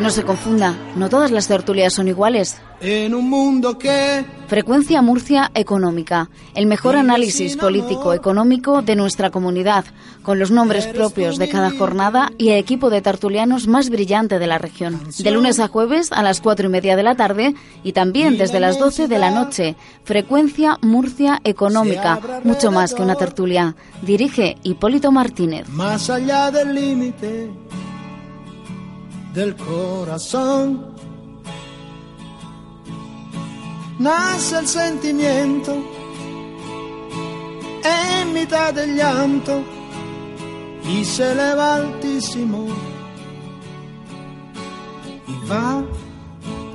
No se confunda, no todas las tertulias son iguales. En un mundo que... Frecuencia Murcia Económica, el mejor análisis político-económico de nuestra comunidad, con los nombres propios de cada jornada y el equipo de tertulianos más brillante de la región. De lunes a jueves a las cuatro y media de la tarde y también desde las doce de la noche. Frecuencia Murcia Económica, mucho más que una tertulia. Dirige Hipólito Martínez. Más allá del límite del corazón. Nace el sentimiento en mitad del llanto y se eleva altísimo y va.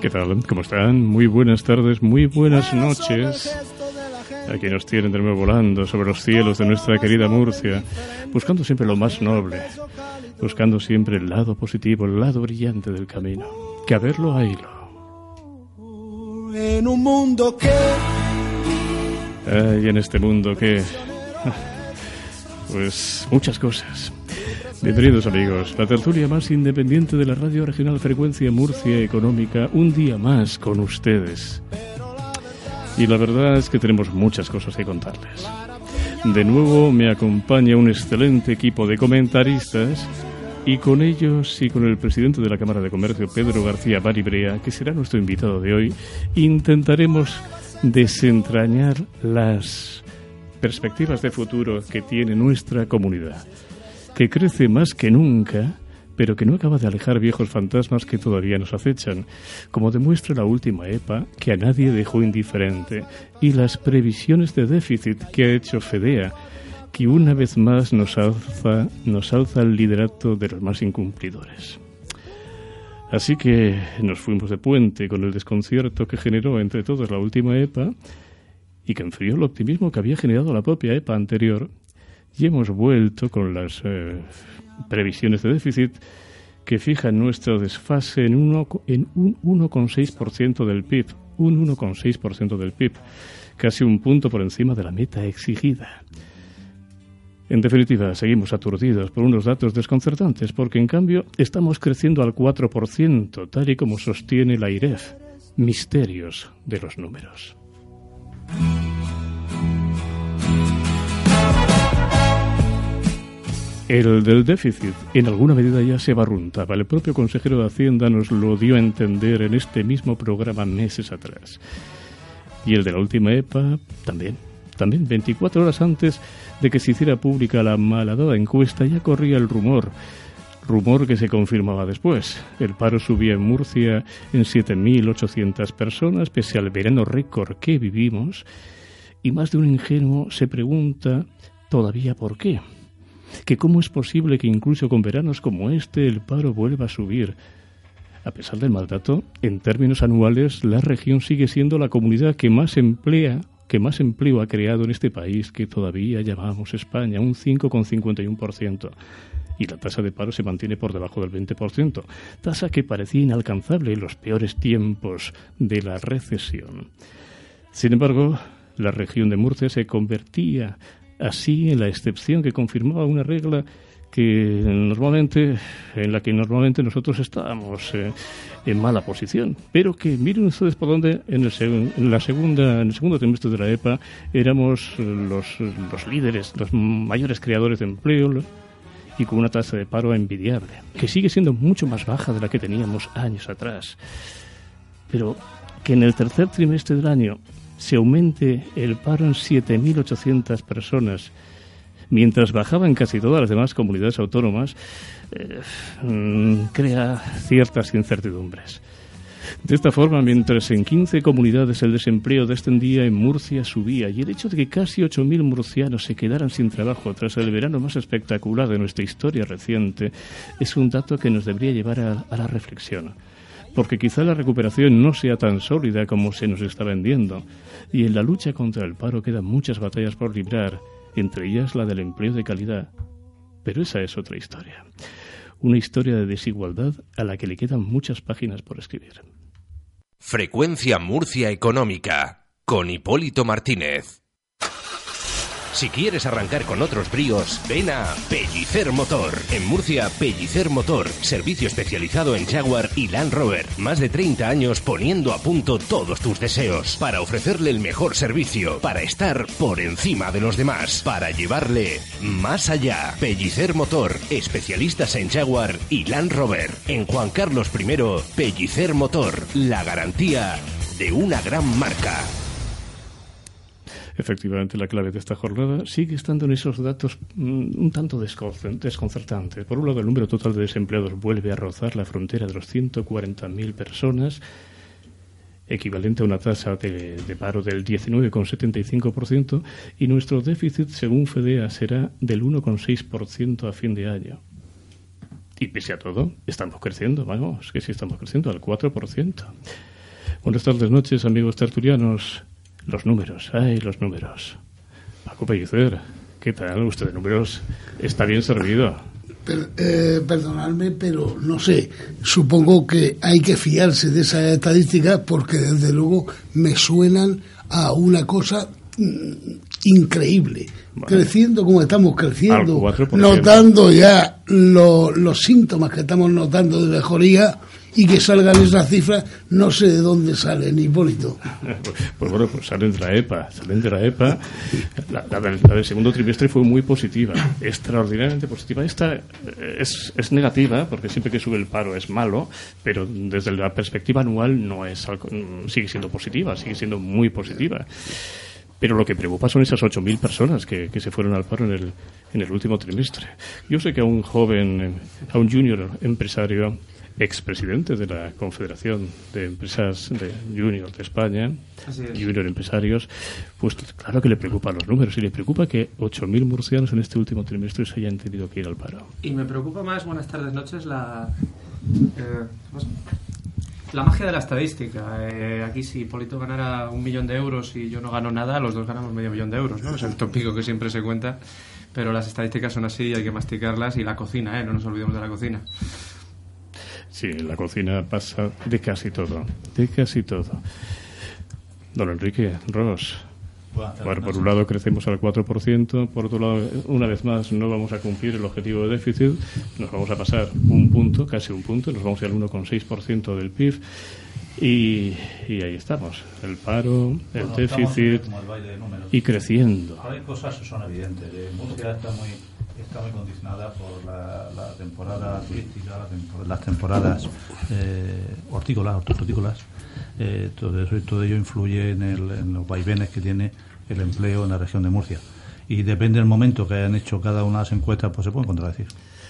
¿Qué tal? ¿Cómo están? Muy buenas tardes, muy buenas noches. Aquí nos tienen de nuevo volando sobre los cielos de nuestra querida Murcia, buscando siempre lo más noble, buscando siempre el lado positivo, el lado brillante del camino. Que a verlo, haylo. En un mundo que... Ay, en este mundo que... Pues muchas cosas. Bienvenidos amigos, la tertulia más independiente de la radio regional Frecuencia Murcia Económica, un día más con ustedes. Y la verdad es que tenemos muchas cosas que contarles. De nuevo me acompaña un excelente equipo de comentaristas y con ellos y con el presidente de la Cámara de Comercio, Pedro García Baribrea, que será nuestro invitado de hoy, intentaremos desentrañar las perspectivas de futuro que tiene nuestra comunidad, que crece más que nunca, pero que no acaba de alejar viejos fantasmas que todavía nos acechan, como demuestra la última EPA que a nadie dejó indiferente y las previsiones de déficit que ha hecho FEDEA, que una vez más nos alza, nos alza el liderato de los más incumplidores. Así que nos fuimos de puente con el desconcierto que generó entre todos la última EPA y que enfrió el optimismo que había generado la propia EPA anterior y hemos vuelto con las eh, previsiones de déficit que fijan nuestro desfase en, en un 1,6% del PIB, un 1,6% del PIB, casi un punto por encima de la meta exigida. En definitiva, seguimos aturdidos por unos datos desconcertantes, porque en cambio estamos creciendo al 4%, tal y como sostiene la IREF. Misterios de los números. El del déficit en alguna medida ya se barruntaba. El propio consejero de Hacienda nos lo dio a entender en este mismo programa meses atrás. Y el de la última EPA también. También 24 horas antes de que se hiciera pública la malhadada encuesta ya corría el rumor. Rumor que se confirmaba después. El paro subía en Murcia en 7.800 personas, pese al verano récord que vivimos. Y más de un ingenuo se pregunta todavía por qué que cómo es posible que incluso con veranos como este el paro vuelva a subir. A pesar del mal dato, en términos anuales, la región sigue siendo la comunidad que más emplea, que más empleo ha creado en este país que todavía llamamos España, un 5,51%. Y la tasa de paro se mantiene por debajo del 20%, tasa que parecía inalcanzable en los peores tiempos de la recesión. Sin embargo, la región de Murcia se convertía así la excepción que confirmaba una regla que normalmente en la que normalmente nosotros estábamos eh, en mala posición. Pero que miren ustedes por dónde en, el la segunda en el segundo trimestre de la EPA éramos los, los líderes los mayores creadores de empleo y con una tasa de paro envidiable que sigue siendo mucho más baja de la que teníamos años atrás. Pero que en el tercer trimestre del año se aumente el paro en 7.800 personas, mientras bajaba en casi todas las demás comunidades autónomas, eh, mm, crea ciertas incertidumbres. De esta forma, mientras en 15 comunidades el desempleo descendía, en Murcia subía y el hecho de que casi 8.000 murcianos se quedaran sin trabajo tras el verano más espectacular de nuestra historia reciente es un dato que nos debería llevar a, a la reflexión. Porque quizá la recuperación no sea tan sólida como se nos está vendiendo, y en la lucha contra el paro quedan muchas batallas por librar, entre ellas la del empleo de calidad. Pero esa es otra historia. Una historia de desigualdad a la que le quedan muchas páginas por escribir. Frecuencia Murcia Económica, con Hipólito Martínez. Si quieres arrancar con otros bríos, ven a Pellicer Motor. En Murcia, Pellicer Motor, servicio especializado en Jaguar y Land Rover. Más de 30 años poniendo a punto todos tus deseos para ofrecerle el mejor servicio, para estar por encima de los demás, para llevarle más allá. Pellicer Motor, especialistas en Jaguar y Land Rover. En Juan Carlos I, Pellicer Motor, la garantía de una gran marca. Efectivamente, la clave de esta jornada sigue estando en esos datos mm, un tanto desconcertantes. Por un lado, el número total de desempleados vuelve a rozar la frontera de los 140.000 personas, equivalente a una tasa de, paro del 19,75%, y nuestro déficit, según FEDEA, será del 1,6% a fin de año. Y pese a todo, estamos creciendo, vamos, que sí estamos creciendo al 4%. Buenas tardes, noches, amigos tertulianos. Los números, ay, los números. Paco Pellicer, ¿qué tal? Usted de números está bien servido. eh, perdonadme, pero no sé. Supongo que hay que fiarse de esas estadísticas porque desde luego me suenan a una cosa mm, increíble. Creciendo como estamos creciendo, notando ya lo, los síntomas que estamos notando de mejoría y que salgan esas cifras, no sé de dónde salen, Hipólito. Pues bueno, pues salen de la EPA, salen de la EPA. La, del, segundo trimestre fue muy positiva, extraordinariamente positiva. Esta eh, es, es, negativa, porque siempre que sube el paro es malo, pero desde la perspectiva anual no es sigue siendo positiva, sigue siendo muy positiva. Pero lo que preocupa son esas 8.000 personas que, que, se fueron al paro en el, en el último trimestre. Yo sé que a un joven, a un junior empresario, expresidente de la Confederación de Empresas de Junior de España, Junior Empresarios, pues claro que le preocupan los números y le preocupa que 8.000 murcianos en este último trimestre se hayan tenido que ir al paro. Y me preocupa más, buenas tardes, noches, la, eh, la magia de la estadística. Eh, aquí si Polito ganara un millón de euros y yo no gano nada, los dos ganamos medio millón de euros, ¿no? Es el tópico que siempre se cuenta, pero las estadísticas son así y hay que masticarlas y la cocina, ¿eh? No nos olvidemos de la cocina. Sí, en la cocina pasa de casi todo, de casi todo. Don Enrique, Ross. Bueno, por un lado crecemos al 4%, por otro lado, una vez más, no vamos a cumplir el objetivo de déficit, nos vamos a pasar un punto, casi un punto, nos vamos a ir al 1,6% del PIB. Y, y, ahí estamos, el paro, el bueno, déficit el y creciendo. Hay cosas que son evidentes. Murcia está muy está muy condicionada por la, la temporada turística, las temporadas eh, hortícolas, hortofrutícolas. Eh, todo, eso, todo ello influye en, en los vaivenes que tiene el empleo en la región de Murcia. Y depende del momento que hayan hecho cada una de las encuestas, pues se pueden contradecir.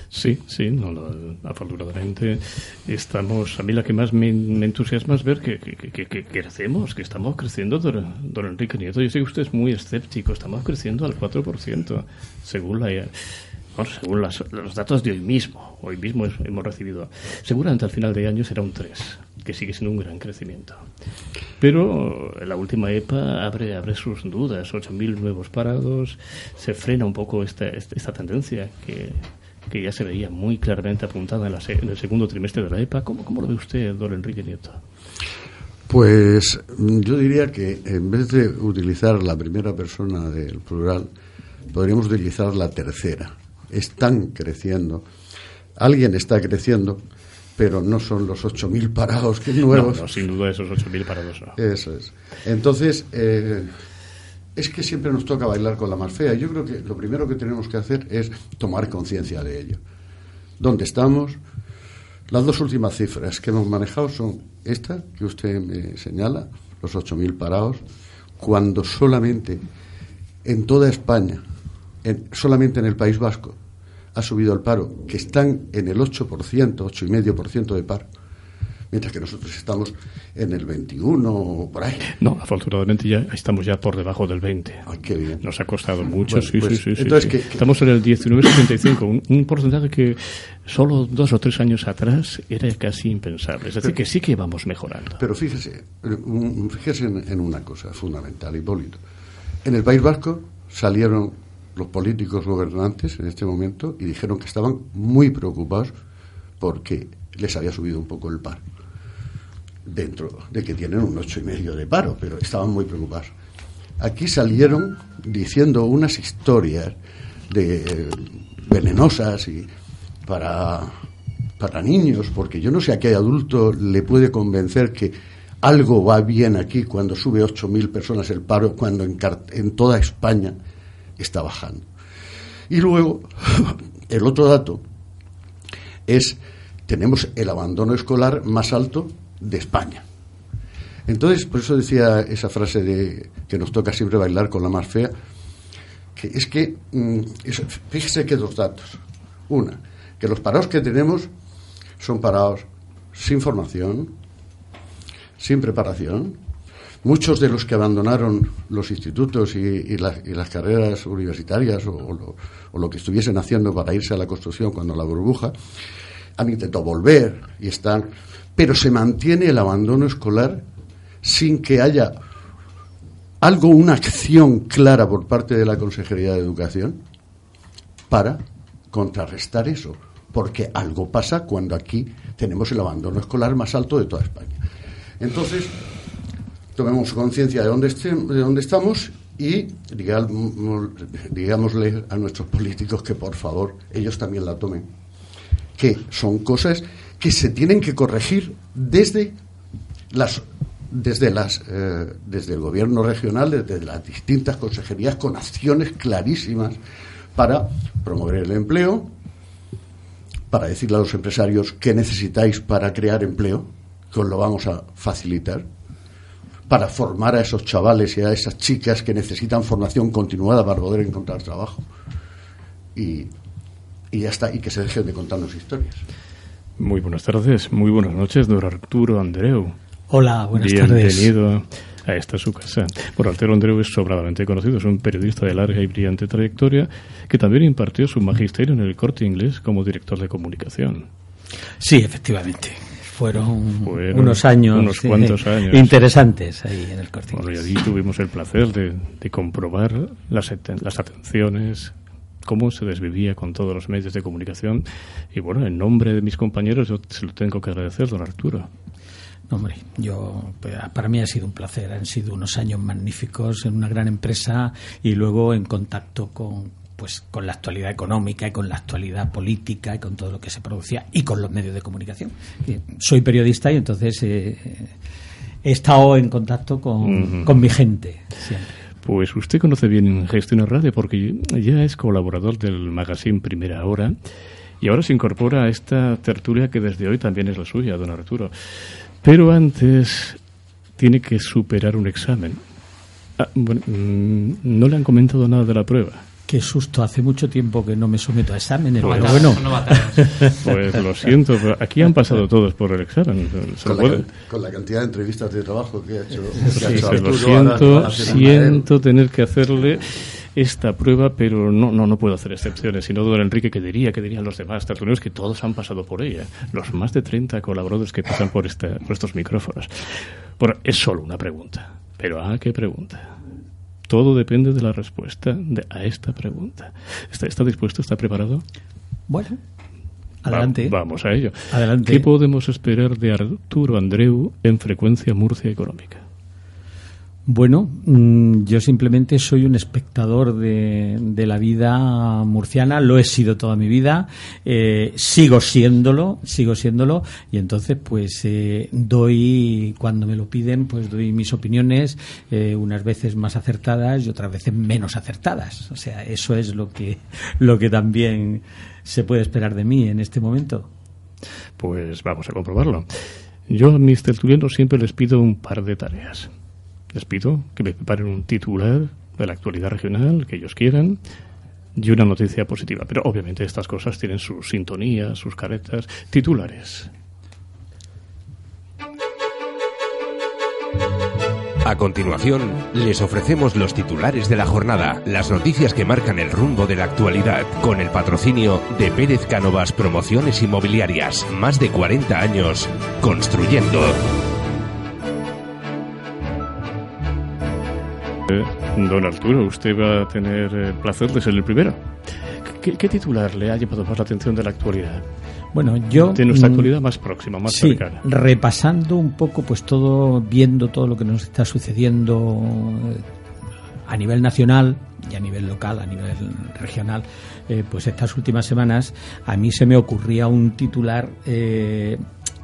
Sí, sí, no, no, afortunadamente estamos. A mí la que más me, me entusiasma es ver que, que, que, que, crecemos, que estamos creciendo, don, don, Enrique Nieto. Yo sé que usted es muy escéptico, estamos creciendo al 4%, según la. Bueno, según las, los datos de hoy mismo, hoy mismo hemos recibido, seguramente al final de año será un 3, que sigue siendo un gran crecimiento. Pero la última EPA abre, abre sus dudas, 8.000 nuevos parados, se frena un poco esta, esta tendencia que, que ya se veía muy claramente apuntada en, la, en, el segundo trimestre de la EPA. ¿Cómo, cómo lo ve usted, don Enrique Nieto? Pues yo diría que en vez de utilizar la primera persona del plural, podríamos utilizar la tercera. Están creciendo. Alguien está creciendo, pero no son los 8.000 parados que nuevos. No, no, sin duda esos 8.000 parados no. Eso es. Entonces, eh, es que siempre nos toca bailar con la más fea. Yo creo que lo primero que tenemos que hacer es tomar conciencia de ello. ¿Dónde estamos? Las dos últimas cifras que hemos manejado son esta que usted me señala, los 8.000 parados, cuando solamente en toda España, en, solamente en el País Vasco, ha subido el paro, que están en el 8%, 8,5% de paro. Mientras que nosotros estamos en el 21 o por ahí. No, afortunadamente ya estamos ya por debajo del 20. Ay, qué bien. Nos ha costado mucho, sí, pues, sí, sí, entonces, sí. ¿qué- qué- Estamos en el 19,75, un, un porcentaje que solo dos o tres años atrás era casi impensable. Es decir, que sí que vamos mejorando. Pero fíjese, fíjese en, en una cosa fundamental, Hipólito. En el País Vasco salieron los políticos gobernantes en este momento y dijeron que estaban muy preocupados porque les había subido un poco el paro. Dentro de que tienen un ocho y medio de paro, pero estaban muy preocupados. Aquí salieron diciendo unas historias de eh, venenosas y para para niños, porque yo no sé a qué adulto le puede convencer que algo va bien aquí cuando sube 8.000 personas el paro, cuando en, toda España está bajando. Y luego, el otro dato es, tenemos el abandono escolar más alto de España. Entonces, por eso decía esa frase de que nos toca siempre bailar con la más fea, que es que, mm, es- fíjese que dos datos. Una, que los parados que tenemos son parados sin formación, sin preparación. Muchos de los que abandonaron los institutos y, las- carreras universitarias o lo que estuviesen haciendo para irse a la construcción cuando la burbuja, han intentado volver y están. Pero se mantiene el abandono escolar sin que haya algo, una acción clara por parte de la Consejería de Educación para contrarrestar eso. Porque algo pasa cuando aquí tenemos el abandono escolar más alto de toda España. Entonces, tomemos conciencia de dónde, de dónde estamos y digámosle a nuestros políticos que por favor ellos también la tomen. Que son cosas que se tienen que corregir desde las desde las eh, desde el gobierno regional, desde las distintas consejerías con acciones clarísimas para promover el empleo, para decirle a los empresarios qué necesitáis para crear empleo, que os lo vamos a facilitar, para formar a esos chavales y a esas chicas que necesitan formación continuada para poder encontrar trabajo. Y, y ya y que se dejen de contarnos historias. Muy buenas tardes, muy buenas noches, don Arturo Andreu. Hola, buenas tardes. Bienvenido a esta su casa. Bueno, Arturo Andreu es sobradamente conocido, es un periodista de larga y brillante trayectoria que también impartió su magisterio en el corte inglés como director de comunicación. Sí, efectivamente. Fueron, Fueron unos años, unos eh, cuantos años. interesantes ahí en el corte. Bueno, y Inglés. allí tuvimos el placer de, de comprobar las atenciones, cómo se desvivía con todos los medios de comunicación. Y bueno, en nombre de mis compañeros, yo se lo tengo que agradecer, don Arturo. No, hombre, yo pues, para mí ha sido un placer. Han sido unos años magníficos en una gran empresa y luego en contacto con pues con la actualidad económica y con la actualidad política y con todo lo que se producía y con los medios de comunicación. Soy periodista y entonces eh, he estado en contacto con, con mi gente siempre. Pues usted conoce bien Gestión Radio porque ya es colaborador del magazine Primera Hora y ahora se incorpora a esta tertulia que desde hoy también es la suya, don Arturo. Pero antes tiene que superar un examen. Ah, bueno, mm, no le han comentado nada de la prueba. Qué susto, hace mucho tiempo que no me someto a exámenes, Pues pero bueno. Pues lo siento, pero aquí han pasado todos por el examen. Con la, con la cantidad de entrevistas de trabajo que ha hecho, que ha Sí, hecho lo ahora siento, siento tener que hacerle esta prueba, pero no, no, no puedo hacer excepciones. Si no, don Enrique, ¿qué diría? ¿Qué dirían los demás tertulianos? Que todos han pasado por ella. Los más de 30 colaboradores que pasan por, esta, por estos micrófonos. Bueno, es solo una pregunta. Pero, ah, ¿qué pregunta? Todo depende de la respuesta de, a esta pregunta. ¿Está, ¿Está dispuesto? ¿Está preparado? Bueno, adelante. Va- vamos a ello. Adelante. ¿Qué podemos esperar de Arturo Andreu en frecuencia Murcia Económica? Bueno, mm, yo simplemente soy un espectador de, la vida murciana, lo he sido toda mi vida, eh, sigo siéndolo, sigo siéndolo, y entonces pues eh, doy, cuando me lo piden, pues doy mis opiniones, eh, unas veces más acertadas y otras veces menos acertadas. O sea, eso es lo que, lo que también se puede esperar de mí en este momento. Pues vamos a comprobarlo. Yo a mis tertulianos siempre les pido un par de tareas les pido que me preparen un titular de la actualidad regional que ellos quieran y una noticia positiva. Pero obviamente estas cosas tienen sus sintonías, sus caretas, titulares. A continuación, les ofrecemos los titulares de la jornada, las noticias que marcan el rumbo de la actualidad, con el patrocinio de Pérez Cánovas Promociones Inmobiliarias, más de 40 años, construyendo. Don Arturo, usted va a tener el placer de ser el primero. ¿Qué, qué titular le ha llamado más la atención de la actualidad? Bueno, yo de nuestra mm, actualidad más próxima, más sí, cercana. repasando un poco, pues todo, viendo todo lo que nos está sucediendo eh, a nivel nacional y a nivel local, a nivel regional, eh, pues estas últimas semanas a mí se me ocurría un titular eh,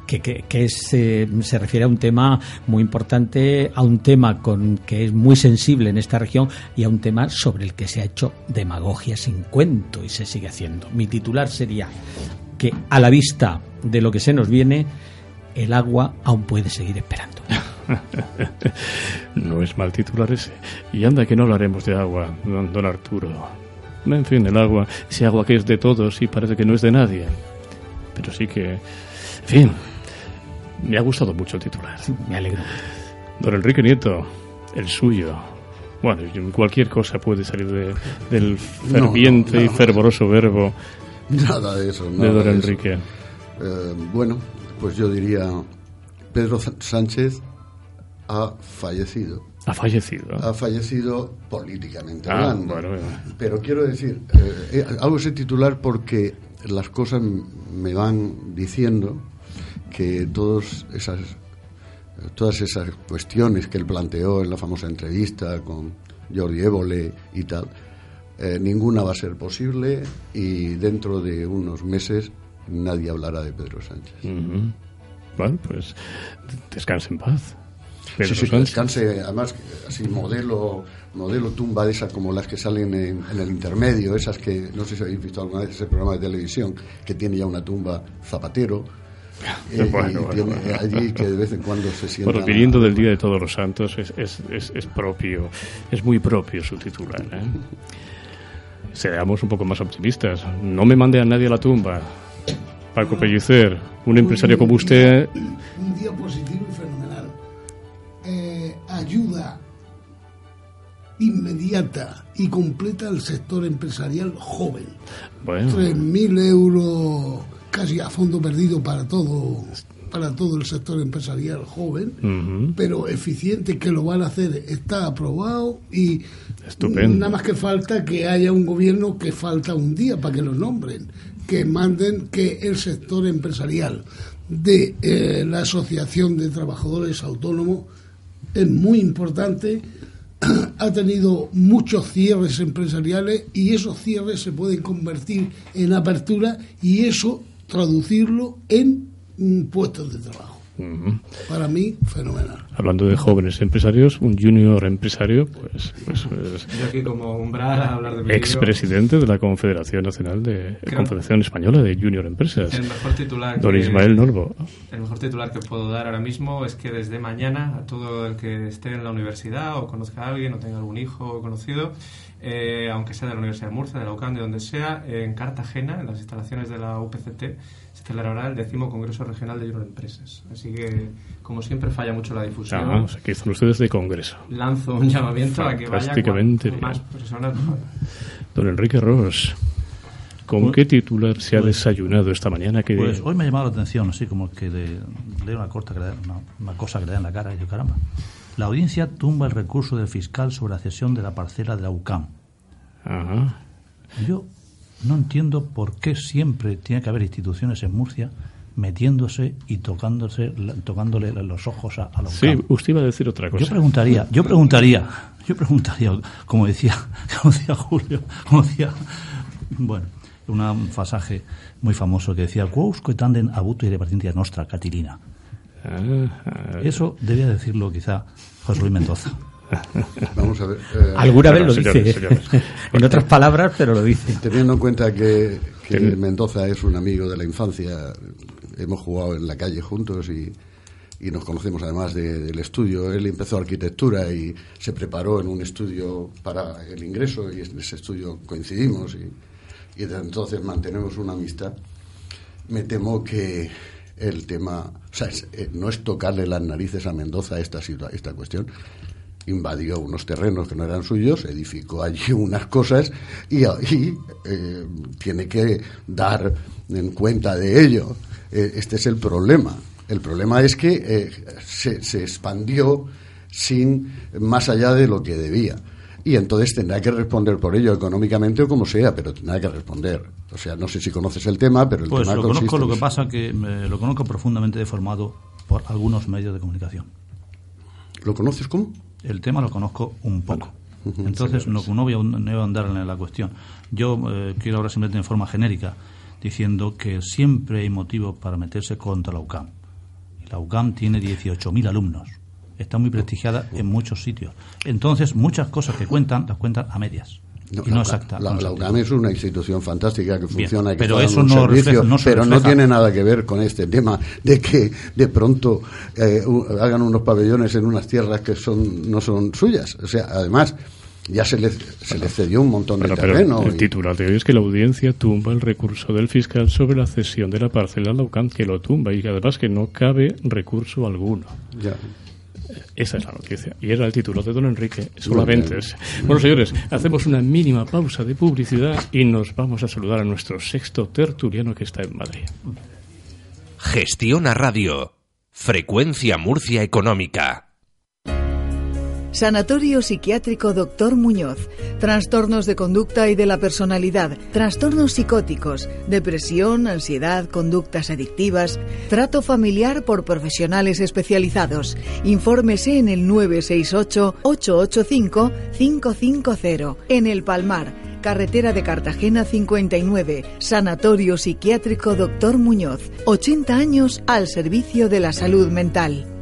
que, que- que es, eh, se refiere a un tema muy importante, a un tema con que es muy sensible en esta región y a un tema sobre el que se ha hecho demagogia sin cuento y se sigue haciendo. Mi titular sería que a la vista de lo que se nos viene, el agua aún puede seguir esperando. No es mal titular ese. Y anda que no hablaremos de agua, don, don Arturo. En fin, el agua, ese agua que es de todos y parece que no es de nadie. Pero sí que... En fin, me ha gustado mucho el titular. Me alegro. Don Enrique Nieto, el suyo. Bueno, cualquier cosa puede salir de- del No, ferviente no, y fervoroso verbo Nada de eso. de nada don de eso. Enrique. Eh, bueno, pues yo diría, Pedro Sánchez ha fallecido. Ha fallecido. Ha fallecido políticamente Ah, hablando. bueno, bueno. Pero quiero decir, eh, eh, hago ese titular porque las cosas me van diciendo que todos esas, todas esas cuestiones que él planteó en la famosa entrevista con Jordi Évole y tal, eh, ninguna va a ser posible y dentro de unos meses nadie hablará de Pedro Sánchez. Ujú. Bueno, pues descanse en paz. Pedro Sí, sí, descanse, además, así modelo, modelo tumba de esas como las que salen en, en el intermedio, esas que, no sé si habéis visto alguna vez ese programa de televisión, que tiene ya una tumba zapatero, eh, Bueno, y bueno, tiene bueno. allí que de vez en cuando se sienta... Bueno, viniendo del Día de Todos los Santos, es, es, es, es propio, es muy propio su titular. ¿eh? Seamos un poco más optimistas. No me mande a nadie a la tumba. Paco Pellicer, un empresario como usted, Un día positivo y fenomenal. Eh, ayuda inmediata y completa al sector empresarial joven. bueno, 3.000 euros casi a fondo perdido para todo para todo el sector empresarial joven, pero eficiente que lo van a hacer está aprobado y Estupendo. nada más que falta que haya un gobierno que falta un día para que los nombren, que manden que el sector empresarial de eh, la Asociación de Trabajadores Autónomos es muy importante, ha tenido muchos cierres empresariales y esos cierres se pueden convertir en apertura y eso traducirlo en mm, puestos de trabajo. Para mí, fenomenal. hablando de jóvenes empresarios, un junior empresario, pues, pues, pues, Yo aquí como umbral a hablar de expresidente de la Confederación Nacional de Creo- Confederación Española de Junior Empresas, El mejor titular don que- Ismael Norbo. El mejor titular que puedo dar ahora mismo es que desde mañana a todo el que esté en la universidad o conozca a alguien o tenga algún hijo o conocido, eh, aunque sea de la Universidad de Murcia, de la UCAM, de donde sea, en Cartagena, en las instalaciones de la UPCT, se celebrará el décimo Congreso Regional de Junior Empresas. Así que, como siempre, falla mucho la difusión. Ah, sea, que están ustedes de congreso. Lanzo un llamamiento a que vaya Fantásticamente cuanto más personas. Don Enrique Ross, ¿con qué titular se ha desayunado esta mañana? Que Pues hoy me ha llamado la atención, así como que de, leo una, corta una, una cosa que le da en la cara y yo, caramba. La audiencia tumba el recurso del fiscal sobre la cesión de la parcela de la UCAM. Ajá. Yo no entiendo por qué siempre tiene que haber instituciones en Murcia metiéndose y tocándose, tocándole los ojos a, a la Sí, UCAM. usted iba a decir otra cosa. Yo preguntaría, yo preguntaría, yo preguntaría, como decía, como decía Julio, como decía, bueno, un pasaje muy famoso que decía, quousque tanden abuto y nostra, Catilina. Ah, Eso debía decirlo quizá José Luis Mendoza. Vamos a ver. eh, Alguna vez lo señores, dice. señores. en otras palabras, pero lo dice. Teniendo en cuenta que, que Mendoza es un amigo de la infancia, hemos jugado en la calle juntos y, y nos conocemos además de- del estudio. Él empezó arquitectura y se preparó en un estudio para el ingreso y en ese estudio coincidimos y, y desde entonces mantenemos una amistad. Me temo que el tema, o sea, eh, no es tocarle las narices a Mendoza esta, esta cuestión, invadió unos terrenos que no eran suyos, edificó allí unas cosas y, y eh, tiene que dar en cuenta de ello. Eh, este es el problema. El problema es que se, se expandió sin más allá de lo que debía y entonces tendrá que responder por ello económicamente o como sea, pero tendrá que responder. O sea, no sé si conoces el tema, pero el pues tema lo conozco, lo que pasa que lo conozco profundamente deformado por algunos medios de comunicación. ¿Lo conoces cómo? El tema lo conozco un poco. Entonces, no, no, voy a, no, a, andar en la cuestión. Yo eh, quiero ahora simplemente en forma genérica, diciendo que siempre hay motivos para meterse contra la UCAM. La UCAM tiene 18.000 alumnos está muy prestigiada en muchos sitios. Entonces, muchas cosas que cuentan las cuentan a medias. No, y no exacta. La, la, UCAM es una institución fantástica que funciona Bien, pero eso no, servicio, refleja, no pero refleja. no tiene nada que ver con este tema de que de pronto eh, hagan unos pabellones en unas tierras que son no son suyas. O sea, además ya se le, se le cedió un montón pero, de terreno. Pero el y... titular de hoy es que la audiencia tumba el recurso del fiscal sobre la cesión de la parcela a la UCAM, que lo tumba y que además que no cabe recurso alguno. Ya. Esa es la noticia. Y era el título de don Enrique, solamente. Bueno, señores, hacemos una mínima pausa de publicidad y nos vamos a saludar a nuestro sexto tertuliano que está en Madrid. Gestiona Radio. Frecuencia Murcia Económica. Sanatorio Psiquiátrico Doctor Muñoz. Trastornos de conducta y de la personalidad. Trastornos psicóticos. Depresión, ansiedad, conductas adictivas. Trato familiar por profesionales especializados. Infórmese en el 968-885-550. En El Palmar. Carretera de Cartagena 59. Sanatorio Psiquiátrico Doctor Muñoz. 80 años al servicio de la salud mental.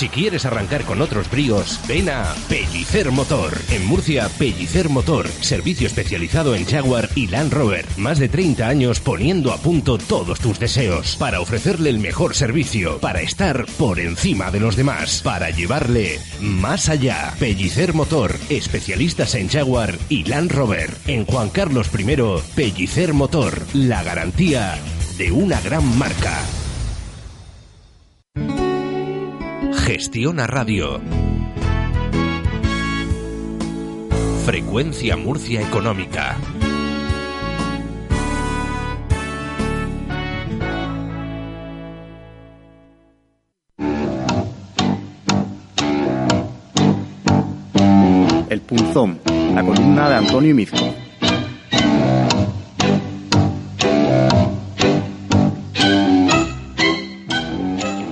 Si quieres arrancar con otros bríos, ven a Pellicer Motor. En Murcia, Pellicer Motor, servicio especializado en Jaguar y Land Rover. Más de 30 años poniendo a punto todos tus deseos para ofrecerle el mejor servicio, para estar por encima de los demás, para llevarle más allá. Pellicer Motor, especialistas en Jaguar y Land Rover. En Juan Carlos I, Pellicer Motor, la garantía de una gran marca. Gestiona Radio. Frecuencia Murcia Económica. El Punzón, la columna de Antonio Mizco.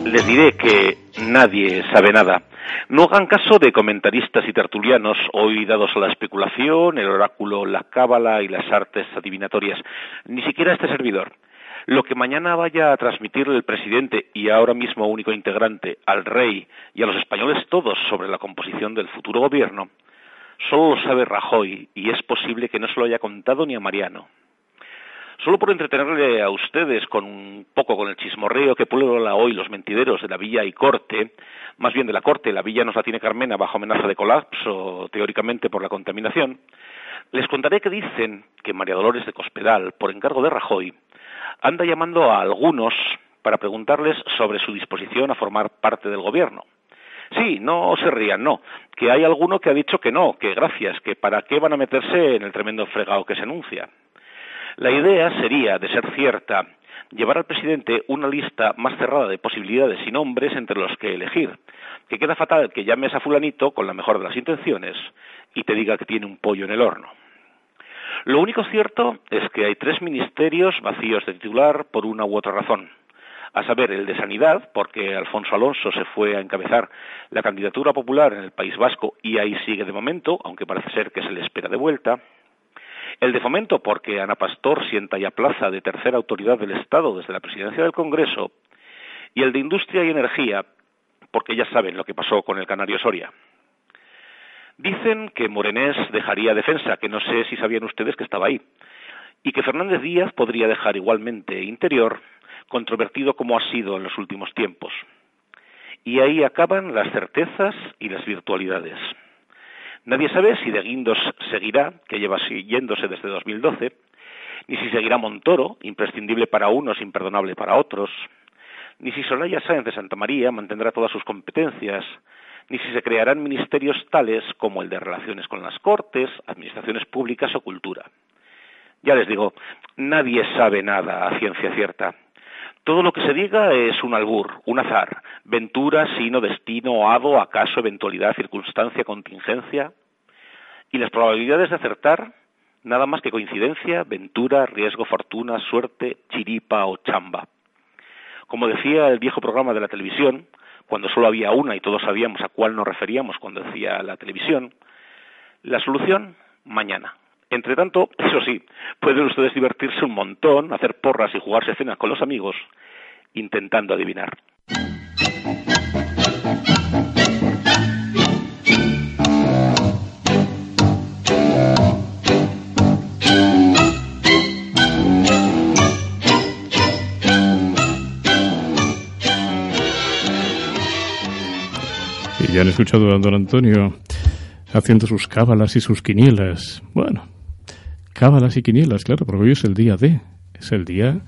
Les diré que nadie sabe nada. No hagan caso de comentaristas y tertulianos hoy dados a la especulación, el oráculo, la cábala y las artes adivinatorias, ni siquiera este servidor. Lo que mañana vaya a transmitir el presidente y ahora mismo único integrante al rey y a los españoles todos sobre la composición del futuro gobierno, solo lo sabe Rajoy y es posible que no se lo haya contado ni a Mariano solo por entretenerle a ustedes con un poco con el chismorreo que puebla hoy los mentideros de la villa y corte, más bien de la corte, la villa nos la tiene Carmena bajo amenaza de colapso, teóricamente por la contaminación, les contaré que dicen que María Dolores de Cospedal, por encargo de Rajoy, anda llamando a algunos para preguntarles sobre su disposición a formar parte del gobierno. Sí, no se rían, no, que hay alguno que ha dicho que no, que gracias, que para qué van a meterse en el tremendo fregado que se anuncia. La idea sería, de ser cierta, llevar al presidente una lista más cerrada de posibilidades y nombres entre los que elegir. Que queda fatal que llames a fulanito con la mejor de las intenciones y te diga que tiene un pollo en el horno. Lo único cierto es que hay tres ministerios vacíos de titular por una u otra razón. A saber, el de Sanidad, porque Alfonso Alonso se fue a encabezar la candidatura popular en el País Vasco y ahí sigue de momento, aunque parece ser que se le espera de vuelta. El de fomento, porque Ana Pastor sienta ya plaza de tercera autoridad del Estado desde la presidencia del Congreso. Y el de industria y energía, porque ya saben lo que pasó con el canario Soria. Dicen que Morenés dejaría defensa, que no sé si sabían ustedes que estaba ahí, y que Fernández Díaz podría dejar igualmente interior, controvertido como ha sido en los últimos tiempos. Y ahí acaban las certezas y las virtualidades. Nadie sabe si de Guindos seguirá, que lleva siguiéndose desde 2012, ni si seguirá Montoro, imprescindible para unos, imperdonable para otros, ni si Soraya Sáenz de Santa María mantendrá todas sus competencias, ni si se crearán ministerios tales como el de Relaciones con las Cortes, Administraciones Públicas o Cultura. Ya les digo, nadie sabe nada a ciencia cierta. Todo lo que se diga es un albur, un azar, ventura, sino, destino, hado, acaso, eventualidad, circunstancia, contingencia. Y las probabilidades de acertar, nada más que coincidencia, ventura, riesgo, fortuna, suerte, chiripa o chamba. Como decía el viejo programa de la televisión, cuando solo había una y todos sabíamos a cuál nos referíamos cuando decía la televisión, la solución mañana. Entre tanto, eso sí, pueden ustedes divertirse un montón, hacer porras y jugarse cenas con los amigos, intentando adivinar. Y ya han escuchado a don Antonio haciendo sus cábalas y sus quinielas. Bueno, cábalas y quinielas, claro, porque hoy es el día de, es el día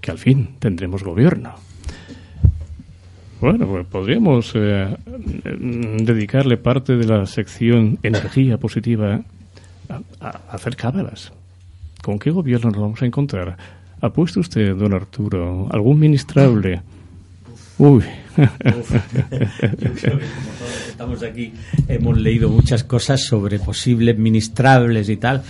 que al fin tendremos gobierno. Bueno, pues podríamos eh, dedicarle parte de la sección energía positiva a, hacer cábalas. ¿Con qué gobierno nos vamos a encontrar? ¿Ha usted, don Arturo, algún ministrable? Uy. estamos aquí hemos leído muchas cosas sobre posibles ministrables y tal,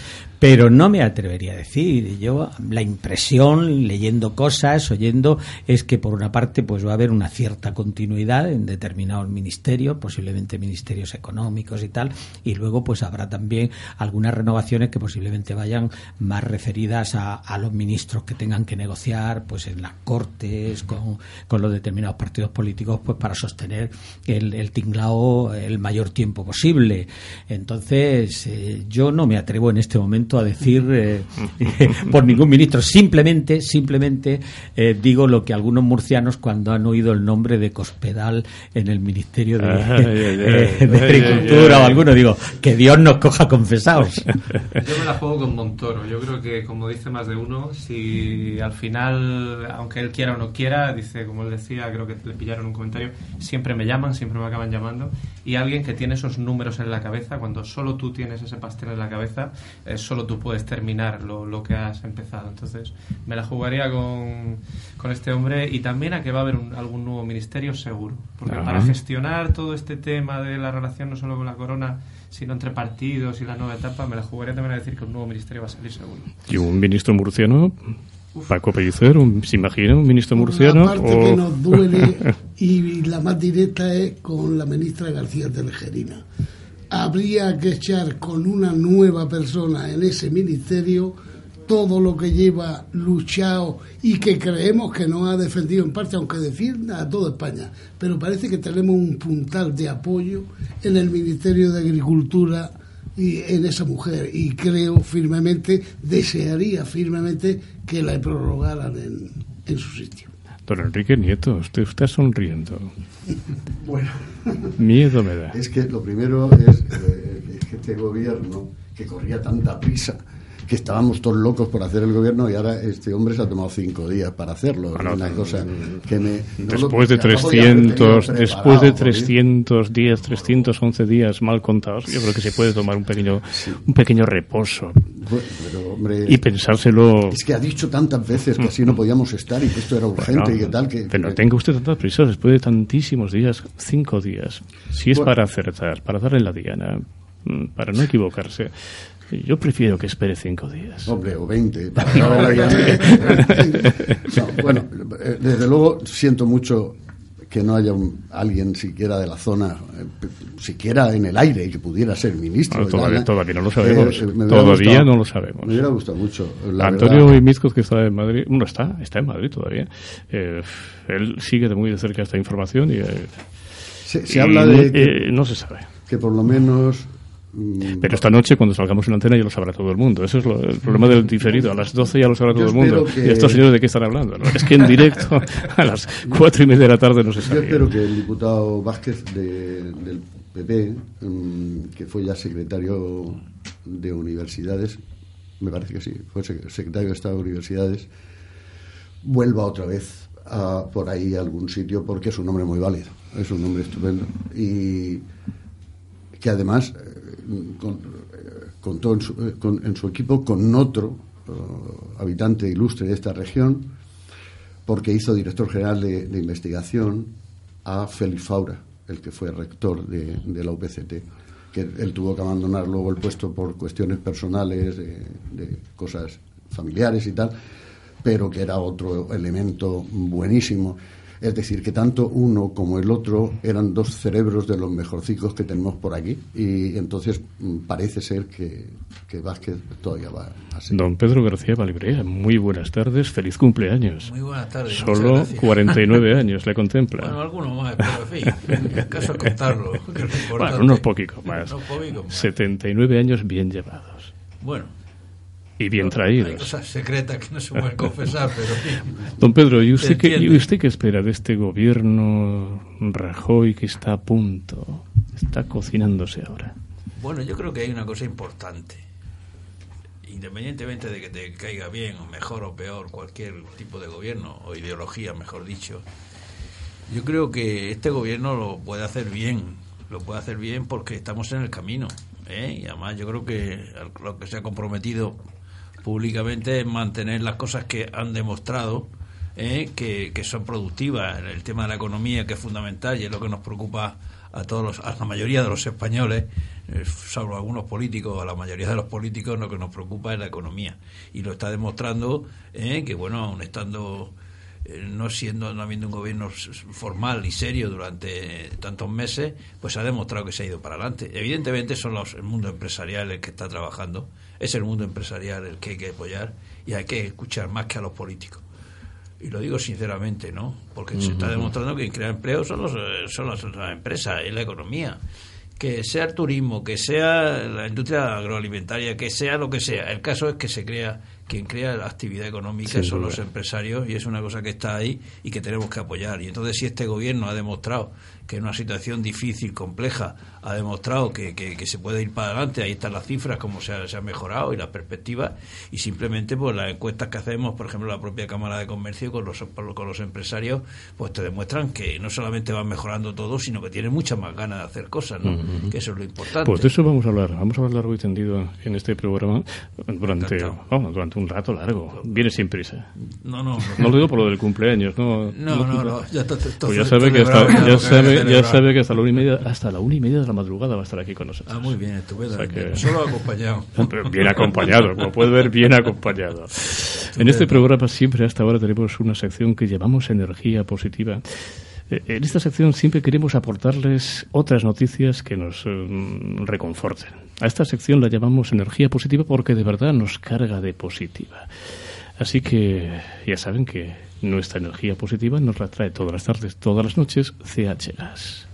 pero no me atrevería a decir. Yo la impresión, leyendo cosas, oyendo, es que por una parte pues va a haber una cierta continuidad en determinados ministerios, posiblemente ministerios económicos y tal, y luego pues habrá también algunas renovaciones que posiblemente vayan más referidas a, los ministros que tengan que negociar pues en las cortes con, con los determinados partidos políticos pues para sostener el, el tinglao el mayor tiempo posible. Entonces, eh, yo no me atrevo en este momento a decir eh, por ningún ministro. Simplemente, simplemente eh, digo lo que algunos murcianos cuando han oído el nombre de Cospedal en el Ministerio de, de Agricultura o alguno, digo, que Dios nos coja confesados. Yo me la juego con Montoro. Yo creo que, como dice más de uno, si al final, aunque él quiera o no quiera, dice, como él decía, creo que le pillaron un comentario, siempre me llaman, siempre me acaban llamando. Y alguien que tiene esos números en la cabeza, cuando solo tú tienes ese pastel en la cabeza, eh, solo tú puedes terminar lo, lo, que has empezado. Entonces, me la jugaría con, con este hombre y también a que va a haber un, algún nuevo ministerio seguro. Porque Ajá. para gestionar todo este tema de la relación no solo con la corona, sino entre partidos y la nueva etapa, me la jugaría también a decir que un nuevo ministerio va a salir seguro. ¿Y un ministro murciano? Paco Pellicer, un, ¿se imagina un ministro murciano? La parte que nos duele y la más directa es con la ministra García Telegerina. Habría que echar con una nueva persona en ese ministerio todo lo que lleva luchado y que creemos que nos ha defendido en parte, aunque defienda a toda España. Pero parece que tenemos un puntal de apoyo en el Ministerio de Agricultura y en esa mujer y creo firmemente, desearía firmemente que la prorrogaran en, en su sitio. Don Enrique Nieto, usted está sonriendo. Bueno, miedo me da. Es que lo primero es, eh, es que este gobierno, que corría tanta prisa, que estábamos todos locos por hacer el gobierno y ahora este hombre se ha tomado cinco días para hacerlo. Ah, no, una no, cosa que me, no después lo, de 300 después de 300 días 311 días mal contados yo creo que se puede tomar un pequeño sí. un pequeño reposo pero, hombre, y pensárselo es que ha dicho tantas veces que así no podíamos estar y que esto era urgente bueno, y que tal que pero no tenga usted tantas prisas después de tantísimos días cinco días si es bueno. para acertar para darle la diana mm, para no equivocarse yo prefiero que espere cinco días. Hombre, o veinte. no, bueno, desde luego siento mucho que no haya un, alguien siquiera de la zona, eh, siquiera en el aire, que pudiera ser ministro. Todavía, la, todavía, no lo sabemos. Eh, todavía gustado, no lo sabemos. Me hubiera gustado mucho. Antonio verdad. Mizcoz, que está en Madrid, no está, está en Madrid todavía. Eh, él sigue de muy de cerca esta información y. se, se y habla de. Que, no se sabe. Que por lo menos pero esta noche, cuando salgamos en la antena, ya lo sabrá todo el mundo. Eso es lo, el problema del diferido. A las 12 ya lo sabrá todo el mundo. Que... ¿Y estos señores de qué están hablando? ¿no? Es que en directo, a las cuatro y media de la tarde, no se sabe. Yo espero que el diputado Vázquez de, del PP, um, que fue ya secretario de universidades, me parece que sí, fue secretario de Estado de Universidades, vuelva otra vez a por ahí a algún sitio porque es un hombre muy válido, es un hombre estupendo y que además con- contó en su, eh, con- en su equipo con otro eh, habitante ilustre de esta región porque hizo director general de, investigación a Félix Faura, el que fue rector de, la UPCT, que él tuvo que abandonar luego el puesto por cuestiones personales, de cosas familiares y tal, pero que era otro elemento buenísimo. Es decir, que tanto uno como el otro eran dos cerebros de los mejorcicos que tenemos por aquí y entonces mm, parece ser que, que Vázquez todavía va a ser. Don Pedro García Valibrea, muy buenas tardes, feliz cumpleaños. Muy buenas tardes, Solo gracias. 49 años le contempla. Bueno, algunos más, pero en fin, el caso es contarlo. que es Bueno, unos poquicos más. Unos más. 79 años bien llevados. Bueno, Y bien hay traídos. cosas secretas que no se pueden confesar, pero. Don Pedro, ¿y usted, qué, ¿y usted qué espera de este gobierno Rajoy que está a punto? Está cocinándose ahora. Bueno, yo creo que hay una cosa importante. Independientemente de que te caiga bien o mejor o peor cualquier tipo de gobierno o ideología, mejor dicho, yo creo que este gobierno lo puede hacer bien. Lo puede hacer bien porque estamos en el camino. ¿eh? Y además yo creo que lo que se ha comprometido públicamente mantener las cosas que han demostrado ¿eh? que, que son productivas. El tema de la economía, que es fundamental y es lo que nos preocupa a todos los- a la mayoría de los españoles, eh, salvo algunos políticos, a la mayoría de los políticos lo que nos preocupa es la economía. Y lo está demostrando ¿eh? que, bueno, aun estando eh, no siendo no habiendo un gobierno formal y serio durante tantos meses, pues ha demostrado que se ha ido para adelante. Evidentemente son los, el mundo empresarial el que está trabajando, es el mundo empresarial el que hay que apoyar y hay que escuchar más que a los políticos. Y lo digo sinceramente, ¿no? Porque se está demostrando que quien crea empleo son, los, son las, las empresas, es la economía. Que sea el turismo, que sea la industria agroalimentaria, que sea lo que sea. El caso es que se crea, quien crea la actividad económica Sin son duda. los empresarios y es una cosa que está ahí y que tenemos que apoyar. Y entonces si este gobierno ha demostrado que en una situación difícil, compleja, ha demostrado que, que- que se puede ir para adelante, ahí están las cifras, cómo se ha, se ha mejorado y las perspectivas, y simplemente pues las encuestas que hacemos, por ejemplo, la propia Cámara de Comercio con los, con los empresarios, pues te demuestran que no solamente van mejorando todo, sino que tienen muchas más ganas de hacer cosas, ¿no? Que eso es lo importante. Pues de eso vamos a hablar. Vamos a hablar largo y tendido en este programa durante, vamos, durante un rato largo. Viene sin prisa. No, no, no. No lo digo por lo del cumpleaños, ¿no? No, no, no, ya está- está Pues ya sabe que ya sabe, había ya sabe que hasta la una y media, hasta la una y media de la madrugada va a estar aquí con nosotros. Ah, muy bien, estupendo. O sea que- Solo acompañado. Bien acompañado, como puede ver, bien acompañado. En este programa siempre hasta ahora tenemos una sección que llamamos energía positiva. Eh, En esta sección siempre queremos aportarles otras noticias que nos eh, reconforten. A esta sección la llamamos energía positiva porque de verdad nos carga de positiva. Así que ya saben que nuestra energía positiva nos la trae todas las tardes, todas las noches, CH.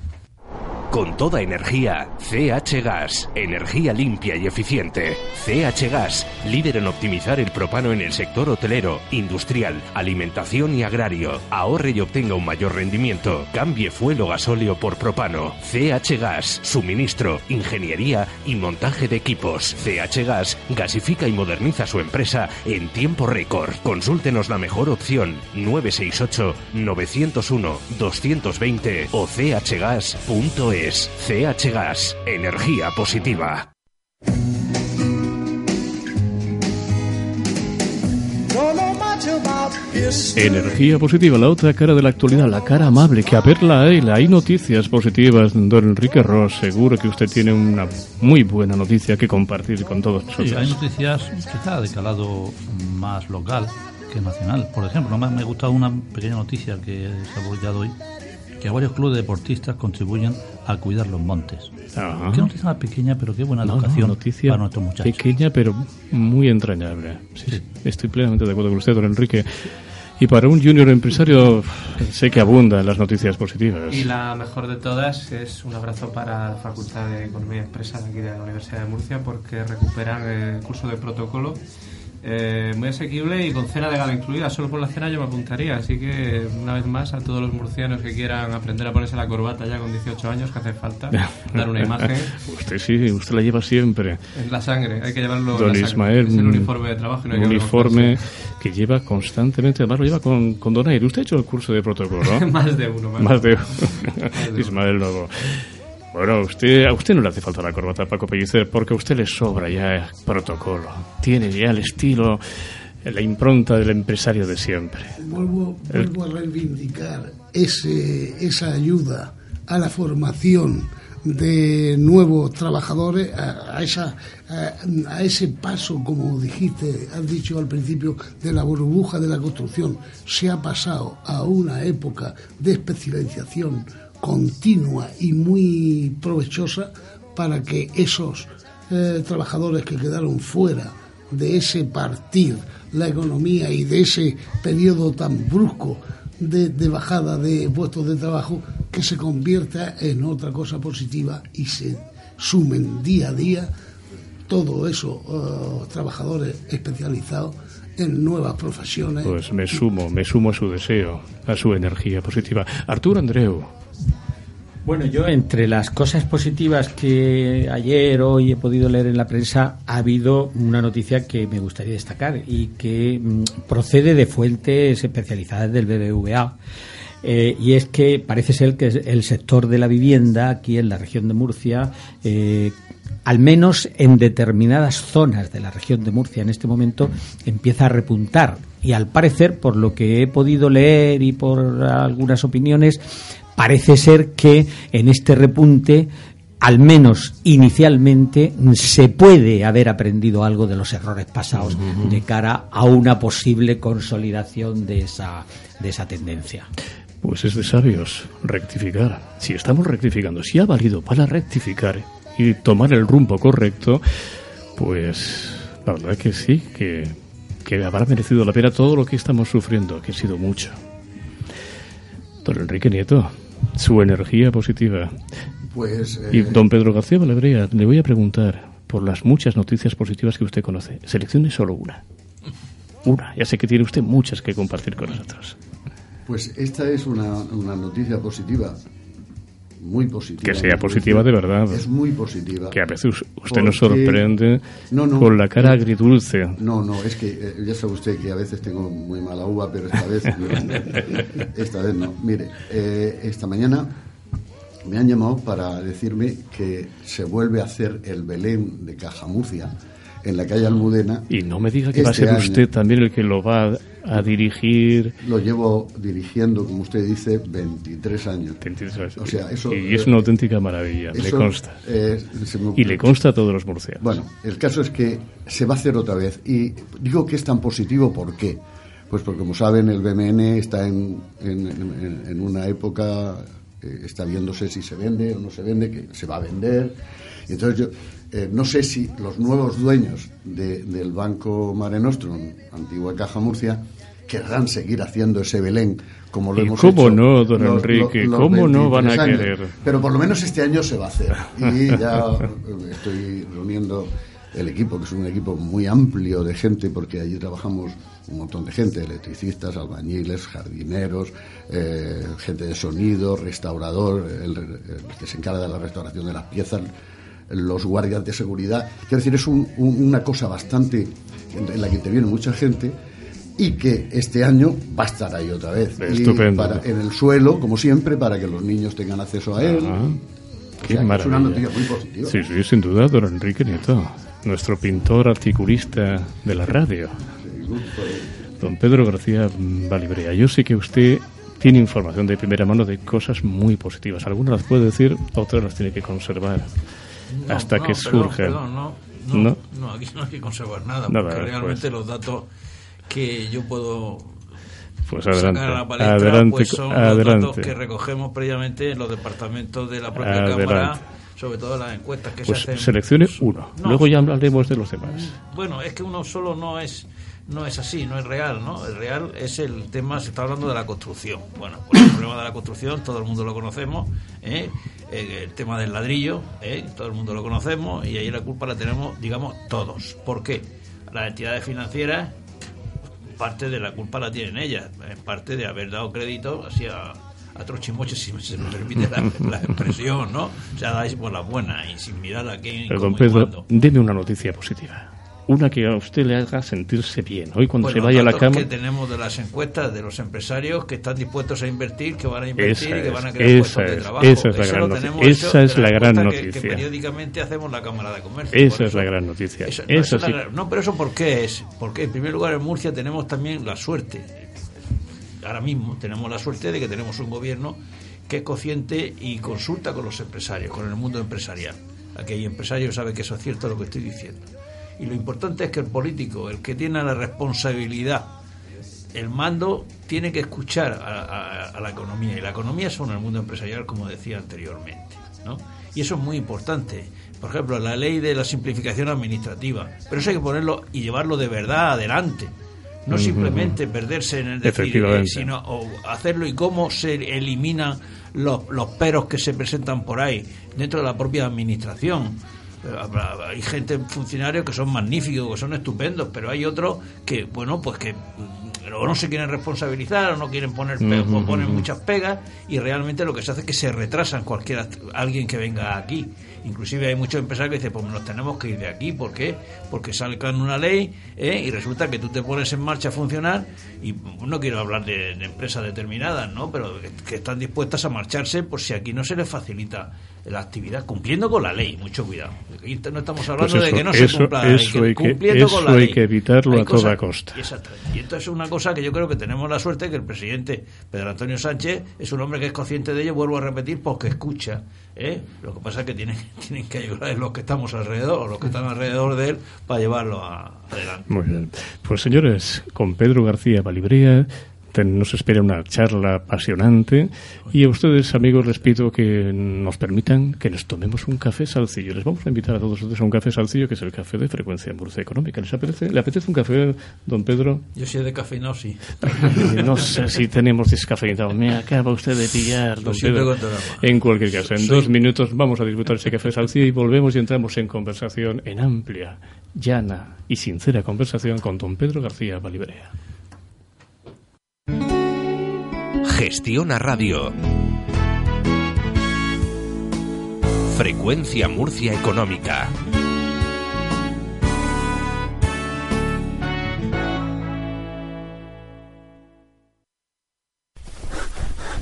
Con toda energía, CH Gas, energía limpia y eficiente. CH Gas, líder en optimizar el propano en el sector hotelero, industrial, alimentación y agrario. Ahorre y obtenga un mayor rendimiento. Cambie fuel o gasóleo por propano. CH Gas, suministro, ingeniería y montaje de equipos. CH Gas gasifica y moderniza su empresa en tiempo récord. Consúltenos la mejor opción 968 901 220 o chgas.es. CH Gas, energía positiva. Energía positiva, la otra cara de la actualidad, la cara amable, que a verla hay, hay noticias positivas. Don Enrique Ross, seguro que usted tiene una muy buena noticia que compartir con todos nosotros. Sí, hay noticias quizá de calado más local que nacional. Por ejemplo, nomás me ha gustado una pequeña noticia que se ha publicado hoy, que varios clubes deportistas contribuyen a cuidar los montes. Ajá. Qué noticia más pequeña, pero qué buena No, no, educación noticia para nuestros muchachos. pequeña pero muy entrañable. Sí, sí, Estoy plenamente de acuerdo con usted, don Enrique. Y para un junior empresario sé que abundan las noticias positivas. Y la mejor de todas es un abrazo para la Facultad de Economía y Empresa de aquí de la Universidad de Murcia porque recuperan el curso de protocolo Eh, muy asequible y con cena de gala incluida. Solo por la cena yo me apuntaría. Así que, una vez más, a todos los murcianos que quieran aprender a ponerse la corbata ya con 18 años, que hace falta dar una imagen. usted sí, usted la lleva siempre. Es la sangre, hay que llevarlo. Don la Ismael, es el uniforme de trabajo. No un uniforme que lleva constantemente, además lo lleva con, con donaire. ¿Usted ha hecho el curso de protocolo? más de uno. Más, más de uno. uno. Ismael Novo. Bueno, usted, a usted no le hace falta la corbata, Paco Pellicer, porque a usted le sobra ya el protocolo. Tiene ya el estilo, la impronta del empresario de siempre. Vuelvo, vuelvo a reivindicar ese, esa ayuda a la formación de nuevos trabajadores, a, a esa, a, a, ese paso, como dijiste, has dicho al principio, de la burbuja de la construcción. Se ha pasado a una época de especialización continua y muy provechosa para que esos eh, trabajadores que quedaron fuera de ese partir la economía y de ese periodo tan brusco de, bajada de puestos de trabajo que se convierta en otra cosa positiva y se sumen día a día todos esos uh, trabajadores especializados en nuevas profesiones. Pues me sumo, me sumo a su deseo, a su energía positiva. Arturo Andreu. Bueno, yo entre las cosas positivas que ayer, hoy he podido leer en la prensa, ha habido una noticia que me gustaría destacar y que mm, procede de fuentes especializadas del BBVA. Eh, y es que parece ser que el sector de la vivienda aquí en la región de Murcia, eh, al menos en determinadas zonas de la región de Murcia en este momento, empieza a repuntar. Y al parecer, por lo que he podido leer y por algunas opiniones, parece ser que en este repunte al menos inicialmente se puede haber aprendido algo de los errores pasados uh -huh. de cara a una posible consolidación de esa de esa tendencia. Pues es de sabios rectificar. Si estamos rectificando, si ha valido para rectificar y tomar el rumbo correcto, pues la verdad que sí, que, que habrá merecido la pena todo lo que estamos sufriendo, que ha sido mucho. Don Enrique Nieto, su energía positiva. Pues, eh... Y don Pedro García Valebrea, le voy a preguntar por las muchas noticias positivas que usted conoce. Seleccione solo una. Una. Ya sé que tiene usted muchas que compartir con nosotros. Pues esta es una, una noticia positiva. Muy positiva. Que sea positiva de verdad. Es muy positiva. Que a veces usted nos sorprende no, no, con la cara agridulce. No, no, es que eh, ya sabe usted que a veces tengo muy mala uva, pero esta vez no. esta vez no. Mire, eh, esta mañana me han llamado para decirme que se vuelve a hacer el Belén de Caja Murcia en la calle Almudena. Y no me diga que este va a ser año. usted también el que lo va a dirigir. Lo llevo dirigiendo, como usted dice, 23 años. 23 años. O sea, eso, y es una auténtica maravilla, eso, me consta. Eh, me... Y le consta a todos los murcianos. Bueno, el caso es que se va a hacer otra vez. Y digo que es tan positivo, ¿por qué? Pues porque, como saben, el BMN está en, en, en, en una época, eh, está viéndose si se vende o no se vende, que se va a vender. Y entonces yo, eh, no sé si los nuevos dueños de, del Banco Mare Nostrum, antigua Caja Murcia, querrán seguir haciendo ese Belén como lo ¿Y hemos cómo hecho. no, don Enrique? los ¿Cómo no van a 23 años. querer? Pero por lo menos este año se va a hacer. Y ya estoy reuniendo el equipo, que es un equipo muy amplio de gente, porque allí trabajamos un montón de gente, electricistas, albañiles, jardineros, eh, gente de sonido, restaurador, el, el que se encarga de la restauración de las piezas, los guardias de seguridad. Quiero decir, es un, un, una cosa bastante en, en, la que interviene mucha gente y que este año va a estar ahí otra vez. Estupendo. Para, en el suelo, como siempre, para que los niños tengan acceso a él. Ah, qué o sea, maravilla. es una noticia muy positiva. Sí, sí, sin duda, don Enrique Nieto, nuestro pintor articulista de la radio. Don Pedro García Valibrea, yo sé que usted tiene información de primera mano de cosas muy positivas. Algunas las puede decir, otras las tiene que conservar no, hasta no, que perdón, surjan. Perdón, no, no, no, aquí no hay que conservar nada, Nada, porque realmente pues. los datos que yo puedo Pues adelante, sacar a la palestra adelante, pues son adelante. los datos que recogemos previamente en los departamentos de la propia Adelante. Cámara, sobre todo las encuestas que Pues se hacen. seleccione uno, No. luego ya hablaremos de los demás. Bueno, es que uno solo no es no es así, no es real, ¿no? El real es el tema, se está hablando de la construcción. Bueno, pues el problema de la construcción, todo el mundo lo conocemos, ¿eh? Eh, el tema del ladrillo, ¿eh? todo el mundo lo conocemos y ahí la culpa la tenemos, digamos, todos. ¿Por qué? las entidades financieras, parte de la culpa la tienen ellas, en parte de haber dado crédito así a, trochimoches, si se me permite la, la expresión, ¿no? O sea, dais por la buena y sin mirar a quién. Pero, don Pedro, deme una noticia positiva. Una que a usted le haga sentirse bien. Hoy cuando Bueno, se vaya a la cama... que tenemos de las encuestas de los empresarios que están dispuestos a invertir, que van a invertir Esa y que van a es, crear esa puestos de es, trabajo. esa es la Eso gran noticia. Esa es la gran encuesta que- noticia. Que, periódicamente hacemos la Cámara de Comercio. Esa es la gran noticia. eso- no, eso es sí. la no, pero eso ¿por qué es? Porque en primer lugar en Murcia tenemos también la suerte. Ahora mismo tenemos la suerte de que tenemos un gobierno que es consciente y consulta con los empresarios, con el mundo empresarial. Aquí hay empresarios que saben que eso es cierto lo que estoy diciendo. Y lo importante es que el político, el que tiene la responsabilidad, el mando, tiene que escuchar a, a- a la economía. Y la economía son el mundo empresarial, como decía anteriormente. ¿no? Y eso es muy importante. Por ejemplo, la ley de la simplificación administrativa. Pero eso hay que ponerlo y llevarlo de verdad adelante. No simplemente perderse en el decir, sino hacerlo y cómo se eliminan los, los peros que se presentan por ahí dentro de la propia administración. Hay gente, funcionarios que son magníficos, que son estupendos, pero hay otros que, bueno, pues que o no se quieren responsabilizar o no quieren poner pe- o ponen ujú. muchas pegas y realmente lo que se hace es que se retrasan cualquier alguien que venga aquí. Inclusive hay muchos empresarios que dicen, pues nos tenemos que ir de aquí. ¿Por qué? Porque salgan una ley ¿eh? y resulta que tú te pones en marcha a funcionar y no quiero hablar de, de empresas determinadas, ¿no? Pero que están dispuestas a marcharse por si aquí no se les facilita la actividad, cumpliendo con la ley, mucho cuidado. Aquí no estamos hablando Pues de eso- que no se cumpla la ley, hay que- cumpliendo con la hay ley. que evitarlo Hay a toda costa. Exactamente. Y esto es una cosa que yo creo que tenemos la suerte que el presidente Pedro Antonio Sánchez es un hombre que es consciente de ello, vuelvo a repetir, porque escucha. ¿eh? Lo que pasa es que tienen, tienen que ayudar los que estamos alrededor, o los que están alrededor de él, para llevarlo a- adelante. Muy bien. Pues señores, con Pedro García Balibrea te- nos espera una charla apasionante y a ustedes, amigos, les pido que nos permitan que nos tomemos un café salcillo. Les vamos a invitar a todos ustedes a un café salcillo, que es el café de frecuencia Murcia Económica. ¿Les apetece? ¿Le apetece un café, don Pedro? Yo soy de cafeinado, sí. No sé si tenemos descafeinado. Me acaba usted de pillar, don Pedro. En cualquier caso, en dos minutos vamos a disfrutar ese café salcillo y volvemos y entramos en conversación, en amplia, llana y sincera conversación con don Pedro García Balibrea. Gestiona Radio. Frecuencia Murcia Económica.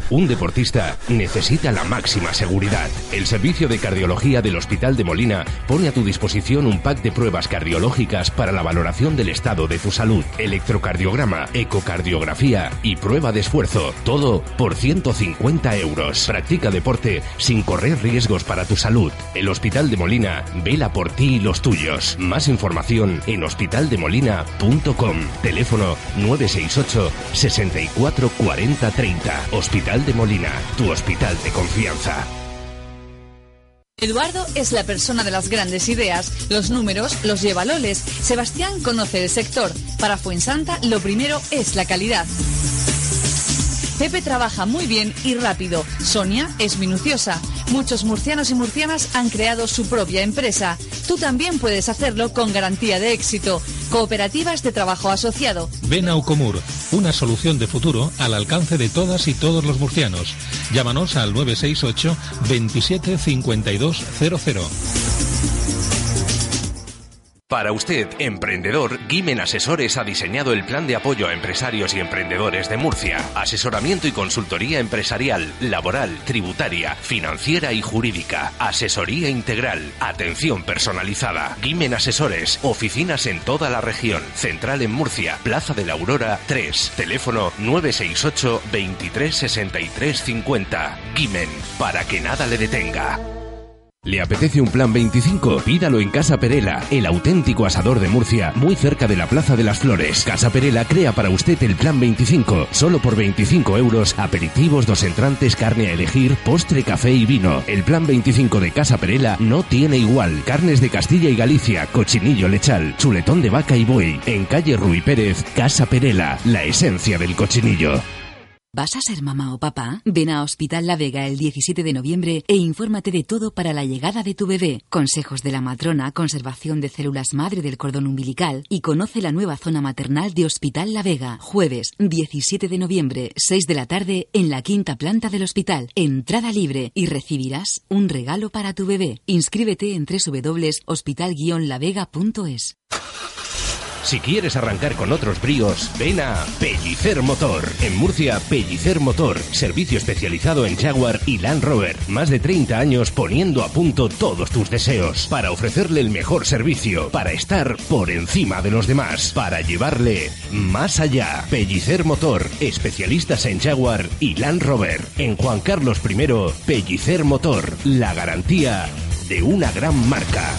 Un deportista necesita la máxima seguridad. El servicio de cardiología del Hospital de Molina pone a tu disposición un pack de pruebas cardiológicas para la valoración del estado de tu salud, electrocardiograma, ecocardiografía y prueba de esfuerzo. Todo por 150 euros. Practica deporte sin correr riesgos para tu salud. El Hospital de Molina vela por ti y los tuyos. Más información en hospitaldemolina.com. Teléfono 968 64 40 30. Hospital de Molina, tu hospital de confianza. Eduardo es la persona de las grandes ideas. Los números los lleva Loles. Sebastián conoce el sector. Para Fuensanta, lo primero es la calidad. Pepe trabaja muy bien y rápido. Sonia es minuciosa. Muchos murcianos y murcianas han creado su propia empresa. Tú también puedes hacerlo con garantía de éxito. Cooperativas de trabajo asociado. Ven a una solución de futuro al alcance de todas y todos los murcianos. Llámanos al 968 27 52 00. Para usted, emprendedor, Gimen Asesores ha diseñado el plan de apoyo a empresarios y emprendedores de Murcia. Asesoramiento y consultoría empresarial, laboral, tributaria, financiera y jurídica. Asesoría integral. Atención personalizada. Gimen Asesores. Oficinas en toda la región. Central en Murcia. Plaza de la Aurora 3. Teléfono 968 23 63 50. Gimen. Para que nada le detenga. ¿Le apetece un plan 25? Pídalo en Casa Perela, el auténtico asador de Murcia, muy cerca de la Plaza de las Flores. Casa Perela crea para usted el plan 25, solo por 25 euros, aperitivos, dos entrantes, carne a elegir, postre, café y vino. El plan 25 de Casa Perela no tiene igual. Carnes de Castilla y Galicia, cochinillo lechal, chuletón de vaca y buey. En calle Ruy Pérez, Casa Perela, la esencia del cochinillo. ¿Vas a ser mamá o papá? Ven a Hospital La Vega el 17 de noviembre e infórmate de todo para la llegada de tu bebé. Consejos de la matrona, conservación de células madre del cordón umbilical y conoce la nueva zona maternal de Hospital La Vega. Jueves 17 de noviembre, 6 de la tarde, en la quinta planta del hospital. Entrada libre y recibirás un regalo para tu bebé. Inscríbete en www.hospital-lavega.es. Si quieres arrancar con otros bríos, ven a Pellicer Motor. En Murcia, Pellicer Motor, servicio especializado en Jaguar y Land Rover. Más de 30 años poniendo a punto todos tus deseos para ofrecerle el mejor servicio, para estar por encima de los demás, para llevarle más allá. Pellicer Motor, especialistas en Jaguar y Land Rover. En Juan Carlos I, Pellicer Motor, la garantía de una gran marca.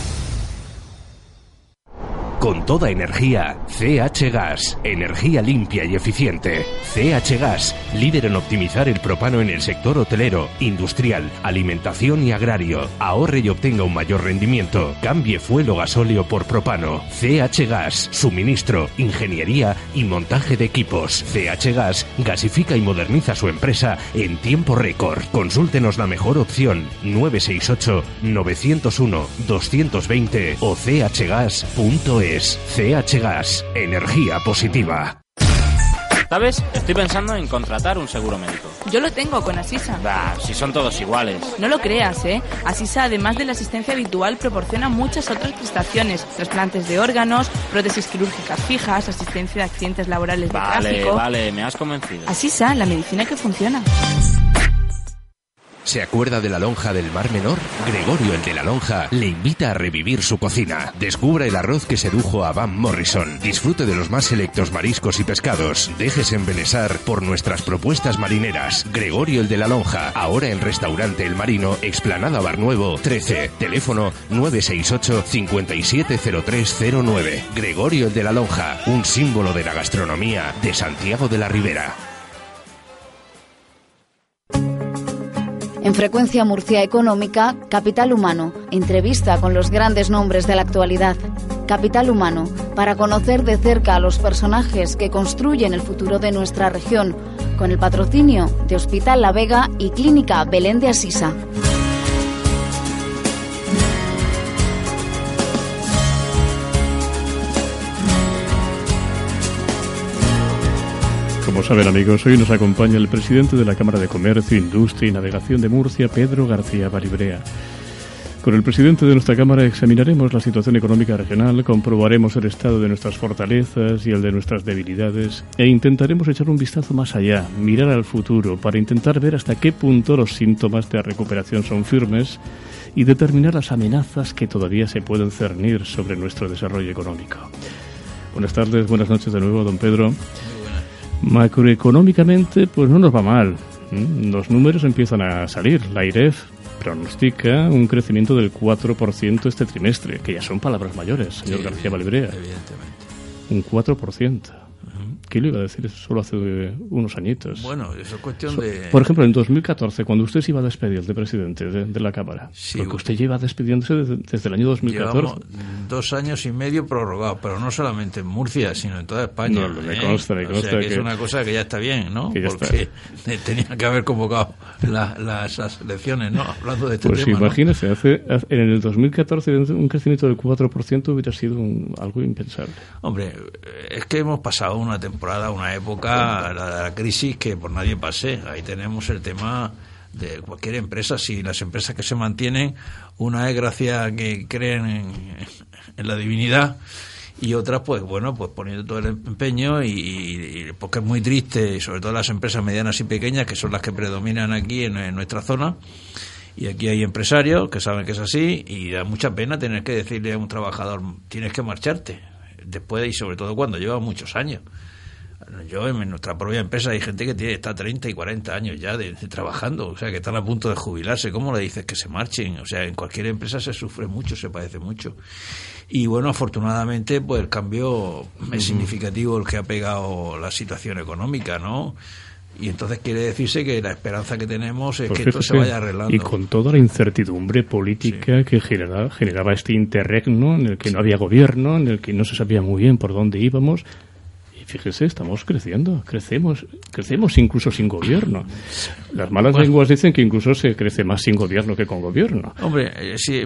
Con toda energía, CH Gas, energía limpia y eficiente. CH Gas, líder en optimizar el propano en el sector hotelero, industrial, alimentación y agrario. Ahorre y obtenga un mayor rendimiento. Cambie fuel o gasóleo por propano. CH Gas, suministro, ingeniería y montaje de equipos. CH Gas gasifica y moderniza su empresa en tiempo récord. Consúltenos la mejor opción 968 901 220 o chgas.es. CH Gas, energía positiva. ¿Sabes? Estoy pensando en contratar un seguro médico. Yo lo tengo con Asisa. Bah, si son todos iguales. No lo creas, ¿eh? Asisa, además de la asistencia habitual, proporciona muchas otras prestaciones. Trasplantes de órganos, prótesis quirúrgicas fijas, asistencia de accidentes laborales de Vale, tráfico. vale, me has convencido. Asisa, la medicina que funciona. ¿Se acuerda de la lonja del Mar Menor? Gregorio, el de la lonja, le invita a revivir su cocina. Descubra el arroz que sedujo a Van Morrison. Disfrute de los más selectos mariscos y pescados. Déjese embelesar por nuestras propuestas marineras. Gregorio, el de la lonja, ahora en Restaurante El Marino, Explanada Bar Nuevo, 13. Teléfono 968 570309. Gregorio, el de la lonja, un símbolo de la gastronomía de Santiago de la Ribera. En Frecuencia Murcia Económica, Capital Humano, entrevista con los grandes nombres de la actualidad. Capital Humano, para conocer de cerca a los personajes que construyen el futuro de nuestra región, con el patrocinio de Hospital La Vega y Clínica Belén de Asisa. Como saben amigos, hoy nos acompaña el presidente de la Cámara de Comercio, Industria y Navegación de Murcia, Pedro García Baribrea. Con el presidente de nuestra Cámara examinaremos la situación económica regional, comprobaremos el estado de nuestras fortalezas y el de nuestras debilidades e intentaremos echar un vistazo más allá, mirar al futuro para intentar ver hasta qué punto los síntomas de recuperación son firmes y determinar las amenazas que todavía se pueden cernir sobre nuestro desarrollo económico. Buenas tardes, buenas noches de nuevo, don Pedro. Macroeconómicamente, pues no nos va mal. ¿m? Los números empiezan a salir. La IREF pronostica un crecimiento del 4% este trimestre, que ya son palabras mayores, señor Sí, García Valibrea. Evidentemente. Un 4%. ¿Qué le iba a decir eso solo hace eh, unos añitos? Bueno, eso es cuestión So- de... Por ejemplo, en 2014, cuando usted se iba a despedir de presidente de, de la Cámara, Sí, porque usted lleva despidiéndose desde, desde el año 2014. Llevamos dos años y medio prorrogados, pero no solamente en Murcia, sino en toda España. No, me ¿eh? consta, me O consta sea, que, que- es una cosa que ya está bien, ¿no? que ya Porque tenía que haber convocado la- las, las elecciones, ¿no? Hablando de este Pues tema. ¿no? imagínese, hace, hace- en el 2014 un crecimiento del 4% hubiera sido un- algo impensable. Hombre, es que hemos pasado una temporada, una época, la de la crisis, que por nadie pasé. Ahí tenemos el tema de cualquier empresa. Si las empresas que se mantienen, una es gracias a que creen en, la divinidad y otras, pues bueno, pues poniendo todo el empeño y, y- porque es muy triste, y sobre todo las empresas medianas y pequeñas, que son las que predominan aquí en, en nuestra zona. Y aquí hay empresarios que saben que es así y da mucha pena tener que decirle a un trabajador, tienes que marcharte. Después y sobre todo cuando lleva muchos años. Yo en nuestra propia empresa hay gente que tiene está 30 y 40 años ya de, de trabajando, o sea, que están a punto de jubilarse. ¿Cómo le dices que se marchen? O sea, en cualquier empresa se sufre mucho, se padece mucho. Y bueno, afortunadamente, pues el cambio es significativo el que ha pegado la situación económica, ¿no? Y entonces quiere decirse que la esperanza que tenemos es Pues que esto se vaya arreglando. Y con toda la incertidumbre política que generaba, generaba este interregno en el que no había gobierno, en el que no se sabía muy bien por dónde íbamos. Fíjese, estamos creciendo, crecemos, crecemos incluso sin gobierno. Las malas lenguas dicen que incluso se crece más sin gobierno que con gobierno. Hombre, eh, sí,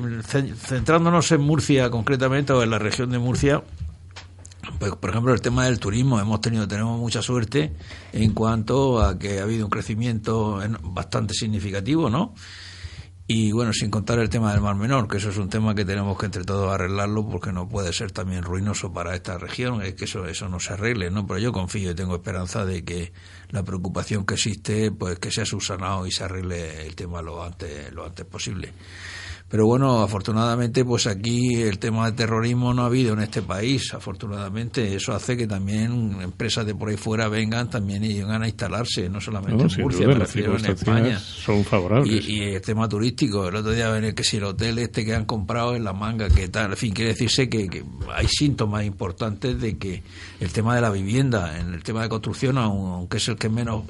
centrándonos en Murcia concretamente o en la región de Murcia, pues, por ejemplo, el tema del turismo, hemos tenido, tenemos mucha suerte en cuanto a que ha habido un crecimiento bastante significativo, ¿no? Y bueno, sin contar el tema del Mar Menor, que eso es un tema que tenemos que entre todos arreglarlo porque no puede ser también ruinoso para esta región, es que eso, eso no se arregle, ¿no? Pero yo confío y tengo esperanza de que la preocupación que existe, pues que sea subsanado y se arregle el tema lo antes, lo antes posible. Pero bueno, afortunadamente, pues aquí el tema de terrorismo no ha habido en este país. Afortunadamente, eso hace que también empresas de por ahí fuera vengan también y vengan a instalarse, no solamente en Murcia, pero en España. Son favorables. Y, el tema turístico, el otro día ven que si el hotel este que han comprado en la manga, que tal, en fin, quiere decirse que, que hay síntomas importantes de que el tema de la vivienda, en el tema de construcción, aunque es el que menos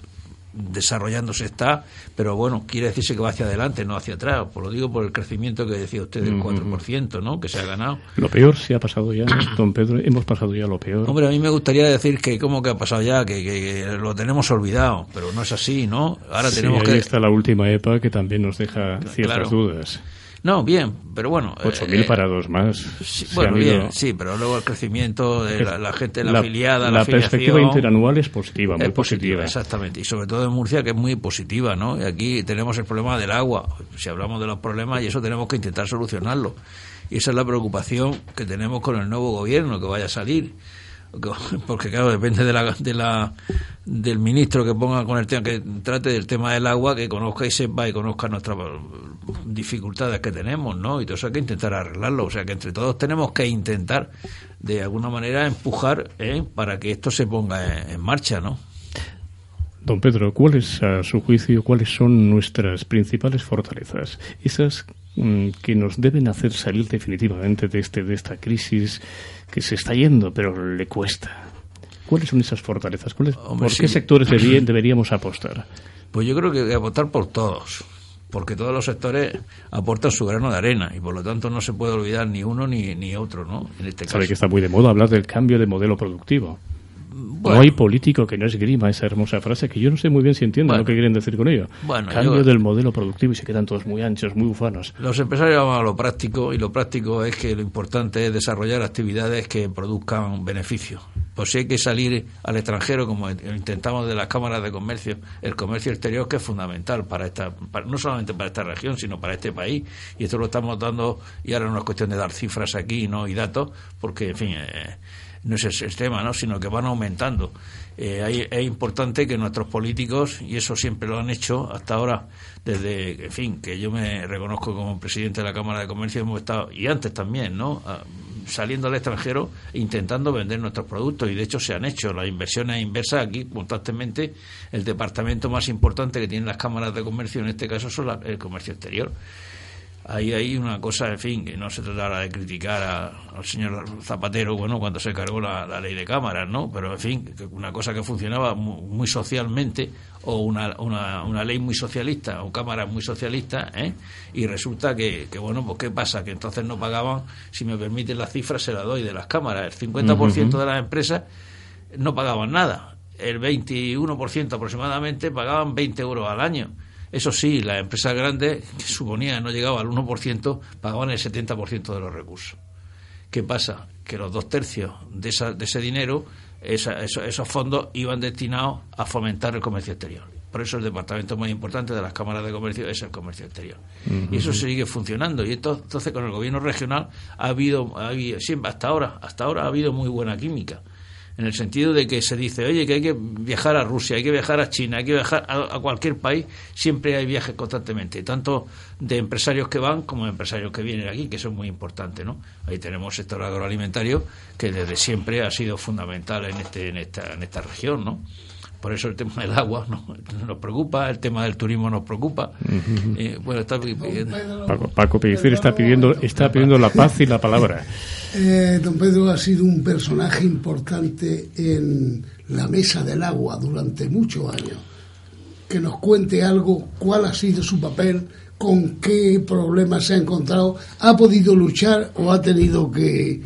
desarrollándose está, pero bueno, quiere decirse que va hacia adelante, no hacia atrás. Por lo digo por el crecimiento que decía usted del 4%, ¿no? Que se ha ganado. Lo peor se ha pasado ya, don Pedro, hemos pasado ya lo peor. Hombre, a mí me gustaría decir que como que ha pasado ya, que, lo tenemos olvidado, pero no es así, ¿no? Ahora tenemos que... está la última EPA que también nos deja ciertas dudas. No, bien, pero bueno. 8.000 eh, parados más. Sí, bueno, bien, sí, pero luego el crecimiento de la, gente, la, afiliada, la, la perspectiva interanual es positiva, muy positiva, Exactamente, y sobre todo en Murcia, que es muy positiva, ¿no? Y aquí tenemos el problema del agua. Si hablamos de los problemas, y eso tenemos que intentar solucionarlo. Y esa es la preocupación que tenemos con el nuevo gobierno que vaya a salir porque claro, depende de la, de la, del ministro que ponga con el tema, que trate del tema del agua, que conozca y sepa y conozca nuestras dificultades que tenemos, ¿no? Y todo eso hay que intentar arreglarlo, o sea que entre todos tenemos que intentar de alguna manera empujar ¿eh? para que esto se ponga en, marcha, ¿no? Don Pedro, ¿cuáles, a su juicio, cuáles son nuestras principales fortalezas? Esas que nos deben hacer salir definitivamente de, este, de esta crisis que se está yendo, pero le cuesta. ¿Cuáles son esas fortalezas? ¿Por qué sectores deberíamos apostar? Pues yo creo que apostar por todos, porque todos los sectores aportan su grano de arena y por lo tanto no se puede olvidar ni uno ni, ni otro, ¿no? En este Sabe que está muy de moda hablar del cambio de modelo productivo. No hay político que no esgrima esa hermosa frase que yo no sé muy bien si entiendo lo que quieren decir con ello. Cambio del modelo productivo y se quedan todos muy anchos, muy ufanos. Los empresarios van a lo práctico y lo práctico es que lo importante es desarrollar actividades que produzcan beneficios. Pues si hay que salir al extranjero, como intentamos de las cámaras de comercio, el comercio exterior que es fundamental para esta, no solamente para esta región, sino para este país. Y esto lo estamos dando, y ahora no es cuestión de dar cifras aquí no y datos, porque, en fin, eh, no es el tema, ¿no? sino que van aumentando. Eh, es importante que nuestros políticos, y eso siempre lo han hecho hasta ahora, desde, en fin, que yo me reconozco como presidente de la Cámara de Comercio, hemos estado, y antes también, ¿no? Ah, saliendo al extranjero e intentando vender nuestros productos y de hecho se han hecho las inversiones inversas aquí constantemente el departamento más importante que tienen las cámaras de comercio en este caso son el comercio exterior ahí hay una cosa, en fin, que no se trata de criticar al señor Zapatero, bueno, cuando se cargó la, ley de cámaras, ¿no? Pero, en fin, una cosa que funcionaba muy, socialmente, o una, una, una, ley muy socialista, o cámaras muy socialistas, ¿eh? Y resulta que, que, bueno, pues ¿qué pasa? Que entonces no pagaban, si me permiten las cifras, se las doy de las cámaras, el 50% de las empresas no pagaban nada, el 21% aproximadamente pagaban 20 euros al año eso sí, las empresas grandes, que suponía no llegaba al 1%, pagaban el 70% de los recursos. ¿Qué pasa? Que los dos tercios de, ese dinero, esos, fondos, iban destinados a fomentar el comercio exterior. Por eso el departamento más importante de las cámaras de comercio es el comercio exterior. Y eso sigue funcionando. Y entonces con el gobierno regional ha habido, ha habido, siempre hasta ahora, hasta ahora ha habido muy buena química en el sentido de que se dice, oye, que hay que viajar a Rusia, hay que viajar a China, hay que viajar a, cualquier país, siempre hay viajes constantemente, tanto de empresarios que van como de empresarios que vienen aquí, que eso es muy importante, ¿no? Ahí tenemos el sector agroalimentario que desde siempre ha sido fundamental en, este, en, esta, en esta región, ¿no? Por eso el tema del agua nos preocupa, el tema del turismo nos preocupa. Eh, bueno, está pidiendo... Paco, Paco está pidiendo, está pidiendo la paz y la palabra. Eh, don Pedro ha sido un personaje importante en la mesa del agua durante muchos años. Que nos cuente algo, cuál ha sido su papel, con qué problemas se ha encontrado, ha podido luchar o ha tenido que,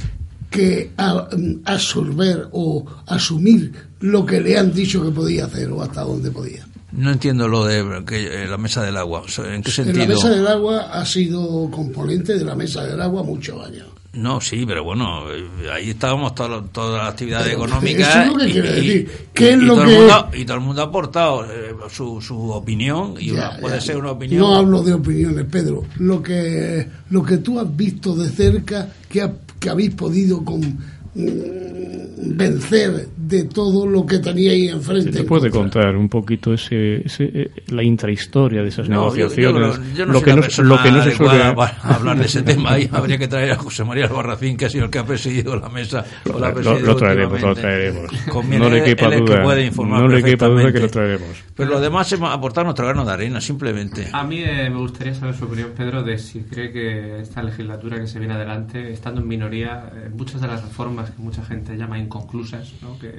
que a- absorber o asumir lo que le han dicho que podía hacer o hasta dónde podía. No entiendo lo de que, eh, la mesa del agua. ¿En qué En sentido? la mesa del agua ha sido componente de la mesa del agua muchos años. No, sí, pero bueno, eh, ahí estábamos todas las actividades Pero, económicas. eso es lo que y, quiere y- decir. y- ¿Qué es y lo todo el que- mundo, y todo el mundo ha aportado eh, su, su opinión y Ya, una- puede ya. ser una opinión. No hablo de opiniones, Pedro. Lo que lo que tú has visto de cerca, que, ha- que habéis podido con, mm, vencer de todo lo que teníais enfrente. ¿Se te puede contar un poquito ese, ese, eh, la intrahistoria de esas No, yo- yo negociaciones? yo no lo, soy que la no, lo que no se suele... para hablar de ese tema. Ahí habría que traer a José María Albarracín, que ha sido el que ha presidido la mesa. o la Lo, lo traeremos, lo traeremos. Conviene, no le quepa es que duda. puede informar No le quepa duda que lo traeremos. Pero lo demás hemos aportado nuestro grano de arena, simplemente. A mí eh, me gustaría saber su opinión, Pedro, de si cree que esta legislatura que se viene adelante, estando en minoría, eh, muchas de las reformas que mucha gente llama inconclusas, ¿no? que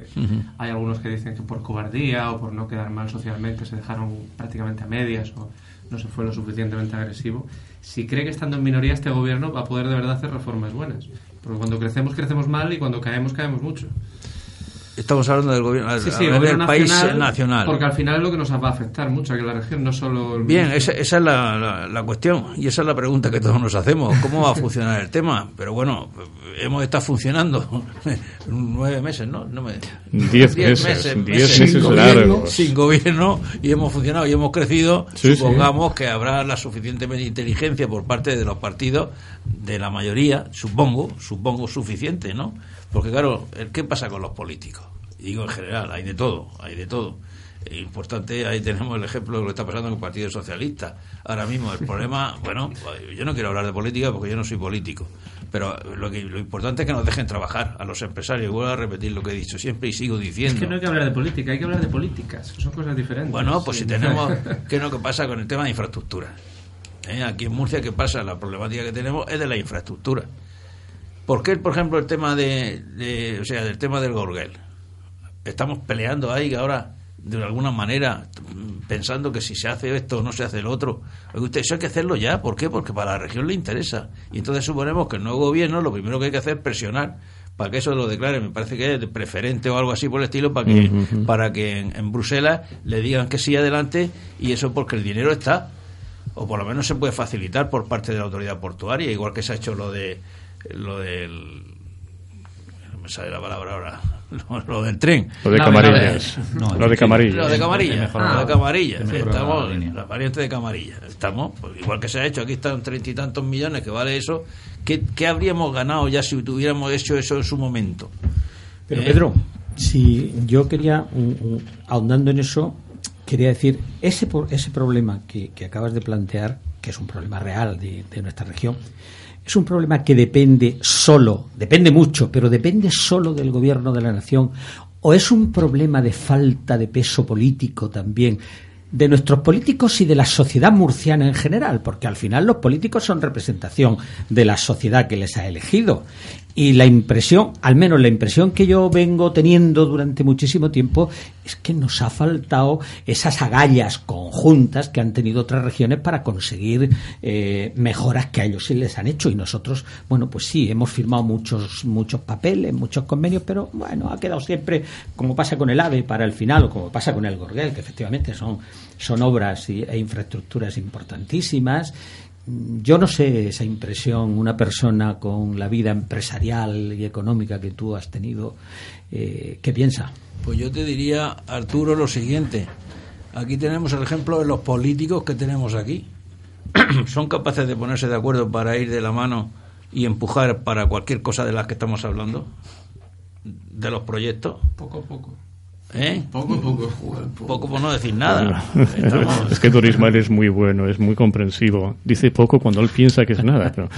Hay algunos que dicen que por cobardía o por no quedar mal socialmente se dejaron prácticamente a medias o no se fue lo suficientemente agresivo, si cree que estando en minoría este gobierno va a poder de verdad hacer reformas buenas. Porque cuando crecemos, crecemos mal y cuando caemos, caemos mucho. Estamos hablando del gobierno, Sí, sí, a el nivel gobierno país nacional, nacional. Porque al final es lo que nos va a afectar mucho, que la región no solo... el Bien, esa, esa es la, la- la cuestión y esa es la pregunta que todos nos hacemos. ¿Cómo va a funcionar el tema? Pero bueno, hemos estado funcionando nueve meses, ¿no? No me- Diez meses, diez meses sin largos. gobierno, sin gobierno y hemos funcionado y hemos crecido. Sí, Supongamos que habrá la suficientemente inteligencia por parte de los partidos, de la mayoría, supongo, supongo suficiente, ¿no? Porque claro, ¿qué pasa con los políticos? Digo en general, hay de todo, hay de todo. Eh, Importante, ahí tenemos el ejemplo de lo que está pasando con el Partido Socialista. Ahora mismo el problema, bueno, yo no quiero hablar de política porque yo no soy político, pero lo, que, lo importante es que nos dejen trabajar a los empresarios. Vuelvo a repetir lo que he dicho siempre y sigo diciendo. Es que no hay que hablar de política, hay que hablar de políticas, son cosas diferentes. Bueno, pues Sí. si tenemos, ¿qué es lo que pasa con el tema de infraestructura? ¿Eh? Aquí en Murcia, ¿qué pasa? La problemática que tenemos es de la infraestructura. ¿Por qué, por ejemplo, el tema de, de- o sea, del tema del Gorguel? Estamos peleando ahí ahora de alguna manera pensando que si se hace esto o no se hace el otro. Usted, eso hay que hacerlo ya. ¿Por qué? Porque para la región le interesa. Y entonces suponemos que el nuevo gobierno lo primero que hay que hacer es presionar para que eso lo declare, me parece que es de preferente o algo así por el estilo, para que, para que en, en Bruselas le digan que sí adelante y eso porque el dinero está. O por lo menos se puede facilitar por parte de la autoridad portuaria, igual que se ha hecho lo de lo del no me sale la palabra ahora lo, lo del tren. Lo de Camarillas. Lo de Camarillas. lo de Camarilla De mejorar- lo de Camarilla de Sí, mejorar estamos la la variante de Camarilla estamos pues, igual que se ha hecho aquí están treinta y tantos millones que vale eso. ¿qué, qué habríamos ganado ya si hubiéramos hecho eso en su momento Pero Eh, Pedro, si yo quería, ahondando en eso, quería decir, ese, por- ese problema que, que acabas de plantear, que es un problema real de, de nuestra región, es un problema que depende solo, depende mucho, pero depende solo del gobierno de la nación, o es un problema de falta de peso político también de nuestros políticos y de la sociedad murciana en general, porque al final los políticos son representación de la sociedad que les ha elegido. Y la impresión, al menos la impresión que yo vengo teniendo durante muchísimo tiempo, es que nos ha faltado esas agallas conjuntas que han tenido otras regiones para conseguir eh, mejoras que a ellos sí les han hecho. Y nosotros, bueno, pues sí, hemos firmado muchos, muchos papeles, muchos convenios, pero bueno, ha quedado siempre, como pasa con el AVE para el final, o como pasa con el Gorguel, que efectivamente son, son obras y- e infraestructuras importantísimas. Yo no sé esa impresión, una persona con la vida empresarial y económica que tú has tenido, eh, ¿qué piensa? Pues yo te diría, Arturo, lo siguiente. Aquí tenemos el ejemplo de los políticos que tenemos aquí. ¿Son capaces de ponerse de acuerdo para ir de la mano y empujar para cualquier cosa de las que estamos hablando? ¿De los proyectos? Poco a poco. ¿Eh? Poco poco. Poco por no decir nada. es que Dorismal es muy bueno, es muy comprensivo. Dice poco cuando él piensa que es nada. Pero,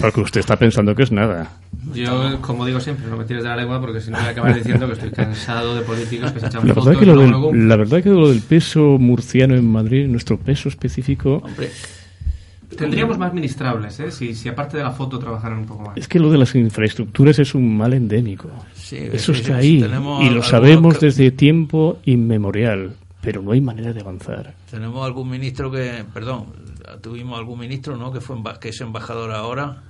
porque usted está pensando que es nada. Yo, como digo siempre, no me tires de la lengua porque si no voy a acabar diciendo que estoy cansado de políticos que se echan La fotos verdad, que luego- la verdad que lo del peso murciano en Madrid, nuestro peso específico, Tendríamos más ministrables, ¿eh? Si, si aparte de la foto trabajaran un poco más. es que lo de las infraestructuras es un mal endémico. Sí, Eso sí, está sí, ahí y lo sabemos que- desde tiempo inmemorial, pero no hay manera de avanzar. Tenemos algún ministro que, perdón, tuvimos algún ministro, ¿no? Que fue que es embajador ahora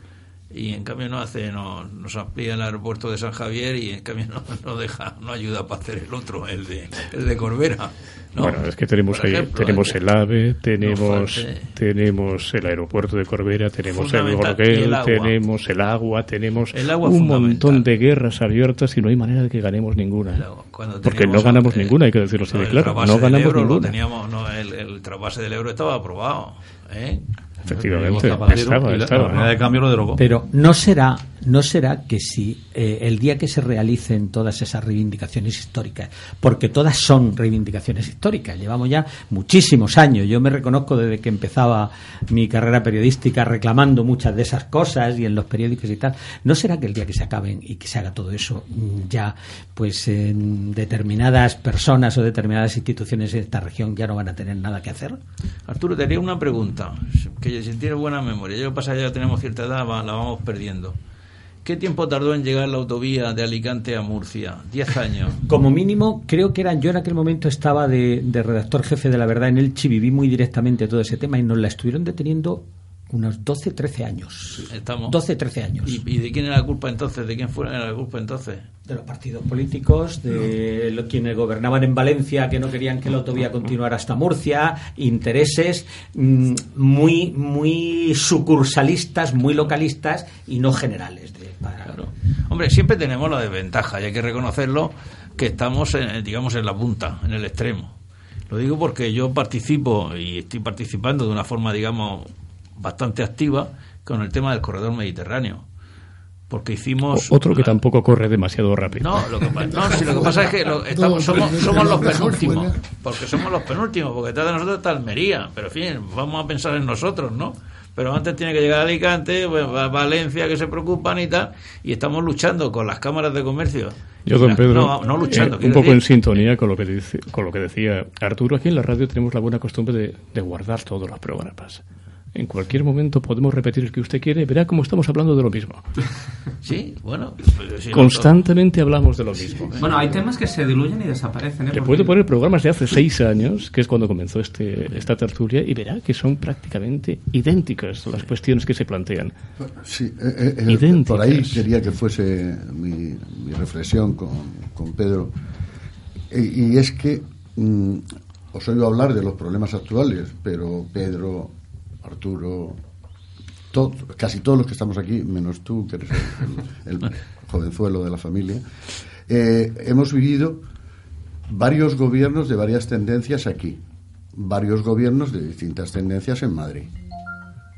y en cambio no hace no, nos amplía el aeropuerto de San Javier y en cambio no, no deja no ayuda para hacer el otro el de el de Corbera ¿no? Bueno, es que tenemos ahí, ejemplo, tenemos el AVE, tenemos, tenemos el aeropuerto de Corbera, tenemos el Fundamental. Y Gorguel, el agua. tenemos el agua, tenemos El agua un montón de guerras abiertas y no hay manera de que ganemos ninguna. Porque no ganamos ninguna, hay que decirlo así de claro. No ganamos euro ninguna. teníamos, el, el trasvase del euro estaba aprobado ¿eh? Efectivamente, Zapatero estaba, y la- estaba. la moneda de cambio lo derogó. Pero no será, no será que si eh, el día que se realicen todas esas reivindicaciones históricas, porque todas son reivindicaciones históricas, llevamos ya muchísimos años. Yo me reconozco desde que empezaba mi carrera periodística reclamando muchas de esas cosas y en los periódicos y tal. ¿No será que el día que se acaben y que se haga todo eso mm, ya, pues determinadas personas o determinadas instituciones en esta región ya no van a tener nada que hacer? Arturo, te haría una pregunta, que si tienes buena memoria, yo pasa ya tenemos cierta edad, la vamos perdiendo. ¿Qué tiempo tardó en llegar la autovía de Alicante a Murcia? Diez años. Como mínimo, creo que eran yo en aquel momento estaba de, de redactor jefe de la verdad en Elche, viví muy directamente todo ese tema y nos la estuvieron deteniendo unos 12, 13 años. Estamos. 12, 13 años. ¿Y, y de quién era la culpa entonces? ¿De quién fue la culpa entonces? De los partidos políticos, de lo- quienes gobernaban en Valencia que no querían que la autovía continuara hasta Murcia, intereses mm, muy, muy sucursalistas, muy localistas y no generales. Hombre, siempre tenemos la desventaja, y hay que reconocerlo, que estamos, en, digamos, en la punta, en el extremo. Lo digo porque yo participo y estoy participando de una forma, digamos, bastante activa con el tema del corredor mediterráneo. Porque hicimos... O- Otro que tampoco corre demasiado rápido. No, lo que, no, si lo que pasa es que lo- estamos, somos, somos los penúltimos. Porque somos los penúltimos, porque detrás de nosotros está Almería. Pero en fin, vamos a pensar en nosotros, ¿no? Pero antes tiene que llegar a Alicante, pues, va- Valencia, que se preocupan y tal. Y estamos luchando con las cámaras de comercio. Yo, don Pedro, No, no luchando. eh, un poco en sintonía con lo que dice, con lo que decía Arturo, aquí en la radio tenemos la buena costumbre de, de guardar todos los programas. En cualquier momento podemos repetir el que usted quiere, verá cómo estamos hablando de lo mismo. Sí, bueno. pues, sí, Constantemente hablamos de lo mismo. Bueno, hay temas que se diluyen y desaparecen. ¿eh? Puedo poner programas de hace seis años, que es cuando comenzó este, esta tertulia, y verá que son prácticamente idénticas las cuestiones que se plantean. Sí, eh, eh, eh, Idénticas. por ahí quería que fuese mi, mi reflexión con, con Pedro. Y, y es que mm, os oigo hablar de los problemas actuales, pero Pedro, Arturo, casi todos los que estamos aquí, menos tú, que eres el, el- el jovenzuelo de la familia, eh, hemos vivido varios gobiernos de varias tendencias aquí, varios gobiernos de distintas tendencias en Madrid.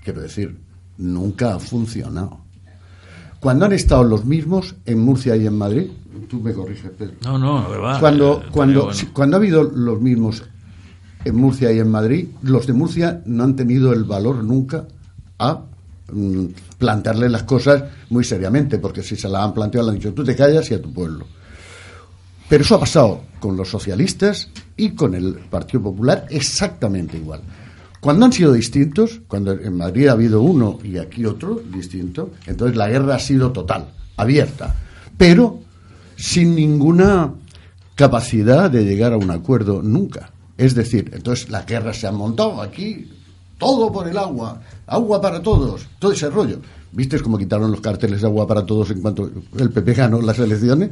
Quiero decir, nunca ha funcionado. Cuando han estado los mismos en Murcia y en Madrid, tú me corriges, Pedro. No, no, la verdad. Cuando, eh, cuando, bueno. si- cuando ha habido los mismos en Murcia y en Madrid, los de Murcia no han tenido el valor nunca a mm, plantearle las cosas muy seriamente, porque si se las han planteado, le han dicho, tú te callas y a tu pueblo. Pero eso ha pasado con los socialistas y con el Partido Popular exactamente igual. Cuando han sido distintos, cuando en Madrid ha habido uno y aquí otro distinto, entonces la guerra ha sido total, abierta, pero sin ninguna capacidad de llegar a un acuerdo nunca. Es decir, entonces la guerra se ha montado aquí, todo por el agua, agua para todos, todo ese rollo. ¿Viste cómo quitaron los carteles de agua para todos en cuanto el PP ganó las elecciones?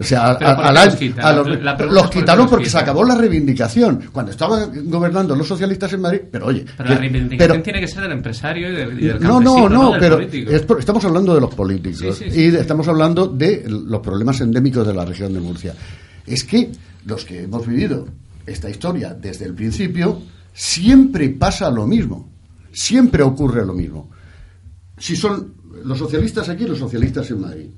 O sea, a- Pero a- ¿por qué al los a quitaron los porque se acabó la reivindicación. Cuando estaban gobernando los socialistas en Madrid, pero oye, Pero la reivindicación pero- tiene que ser del empresario y del, y del no, no, no, del pero es estamos hablando de los políticos Sí, sí, sí, y estamos hablando de los problemas endémicos de la región de Murcia. Es que los que hemos vivido esta historia desde el principio, siempre pasa lo mismo, siempre ocurre lo mismo. Si son los socialistas aquí, los socialistas en Madrid.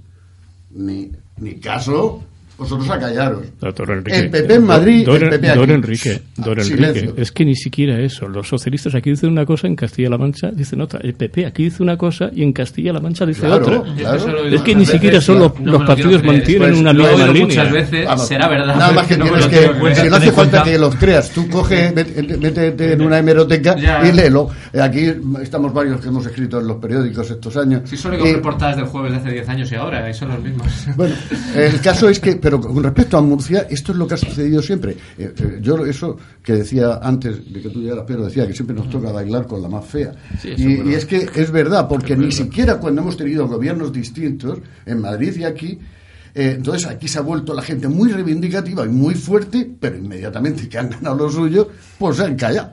Ni, ni caso, vosotros a callaros. Doctor Enrique. El PP en Madrid, Don, el PP don aquí. Enrique, don Ah, Enrique, es que ni siquiera eso. Los socialistas aquí dicen una cosa, en Castilla-La Mancha dicen otra. El PP aquí dice una cosa y en Castilla-La Mancha dice Claro, otra. claro. Es que ni muchas siquiera son los, no los partidos mantienen Pues una misma oído línea. muchas veces, Vamos, será verdad. Nada más que no tienes que. Si no hace falta que los creas, tú coge, vete en una hemeroteca Ya. y léelo. Eh, Aquí estamos varios que hemos escrito en los periódicos estos años. Si solo hay Eh, que portadas del jueves de hace 10 años y ahora, y son los mismos. bueno, el caso es que, pero con respecto a Murcia, esto es lo que ha sucedido siempre. Eh, eh, yo eso que decía antes de que tú llegaras, Pedro, decía que siempre nos toca bailar con la más fea. Sí, y, es que es verdad, porque Es ni verdad. siquiera cuando hemos tenido gobiernos distintos, en Madrid y aquí, eh, entonces aquí se ha vuelto la gente muy reivindicativa y muy fuerte, pero inmediatamente que han ganado lo suyo, pues se han callado.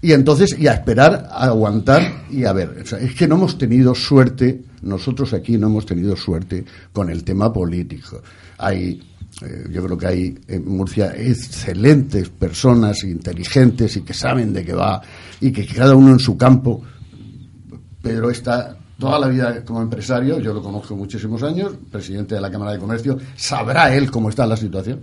Y entonces, y a esperar, a aguantar y a ver. O sea, es que no hemos tenido suerte, nosotros aquí no hemos tenido suerte con el tema político. Hay, eh, yo creo que hay en Murcia excelentes personas inteligentes y que saben de qué va y que cada uno en su campo. Pedro está toda la vida como empresario, yo lo conozco muchísimos años, presidente de la Cámara de Comercio, sabrá él cómo está la situación,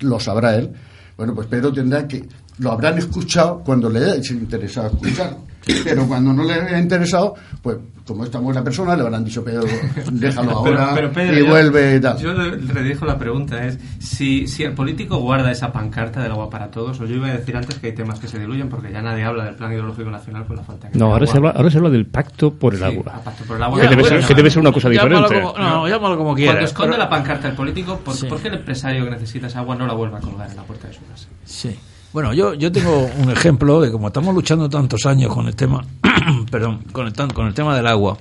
lo sabrá él. Bueno, pues Pedro tendrá que, lo habrán escuchado cuando le haya interesado escuchar, pero cuando no le haya interesado, pues como esta buena persona, le habrán dicho, Pedro, déjalo ahora Pero- pero, Pedro, y yo- vuelve y tal. Yo le redijo la pregunta, es si, si el político guarda esa pancarta del agua para todos, o yo iba a decir antes que hay temas que se diluyen porque ya nadie habla del plan ideológico nacional con la falta que No, ahora se, habla, ahora se habla del pacto por el Sí, agua. pacto por el agua. que, debe Bueno, ser, que debe ser una cosa llámalo diferente. como- no, llámalo como quieras. Cuando esconde pero- la pancarta el político, ¿por, por qué el empresario que necesita esa agua no la vuelve a colgar en la puerta de su casa? Sí. Bueno, yo, yo tengo un ejemplo de como estamos luchando tantos años con el tema, perdón, con el, con el tema del agua.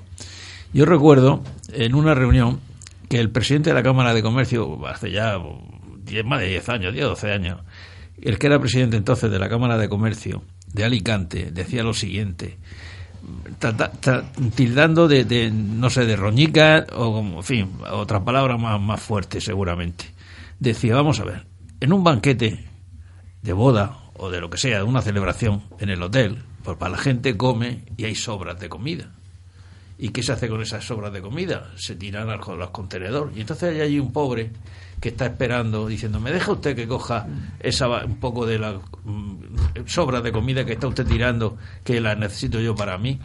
Yo recuerdo en una reunión que el presidente de la Cámara de Comercio, hace ya 10, más de 10 años, 10 12 años, el que era presidente entonces de la Cámara de Comercio de Alicante, decía lo siguiente, tildando de, de, no sé, de roñica o, en fin, otra palabra más, más fuerte seguramente. Decía, vamos a ver, en un banquete de boda o de lo que sea, de una celebración en el hotel, pues para la gente come y hay sobras de comida. ¿Y qué se hace con esas sobras de comida? Se tiran a los contenedores. Y entonces hay allí un pobre que está esperando, diciendo, ¿me deja usted que coja esa un poco de las mm, sobras de comida que está usted tirando, que las necesito yo para mí?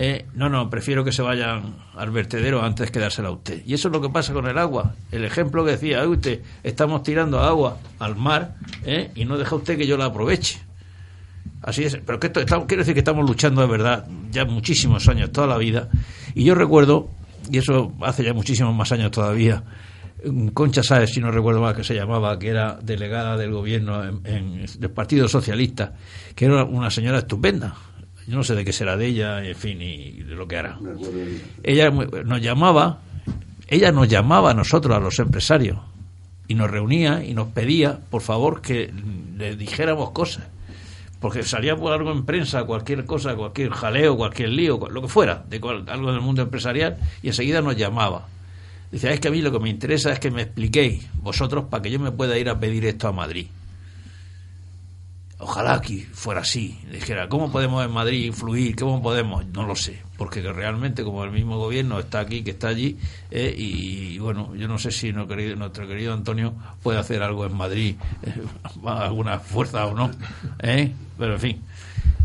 Eh, no, no, prefiero que se vayan al vertedero antes que dársela a usted. Y eso es lo que pasa con el agua. El ejemplo que decía, "Oye, usted, estamos tirando agua al mar eh, y no deja usted que yo la aproveche. Así es, pero que esto, estamos- quiero decir que estamos luchando de verdad ya muchísimos años, toda la vida. Y yo recuerdo, y eso hace ya muchísimos más años todavía, Concha Sáez, si no recuerdo mal que se llamaba, que era delegada del gobierno en, en- del Partido Socialista, que era una señora estupenda. Yo no sé de qué será de ella, en fin, y de lo que hará. Ella nos llamaba, ella nos llamaba a nosotros, a los empresarios, y nos reunía y nos pedía, por favor, que le dijéramos cosas porque salía por algo en prensa, cualquier cosa, cualquier jaleo, cualquier lío, lo que fuera, de cual- algo del mundo empresarial, y enseguida nos llamaba. Dice, "Ah, es que a mí lo que me interesa es que me expliquéis vosotros para que yo me pueda ir a pedir esto a Madrid. Ojalá que fuera así. Dijera, ¿cómo podemos en Madrid influir? ¿Cómo podemos? No lo sé, porque que realmente como el mismo gobierno está aquí, que está allí, eh, y, bueno, yo no sé si querido- nuestro querido Antonio puede hacer algo en Madrid, eh, alguna fuerza o no, ¿eh? pero en fin.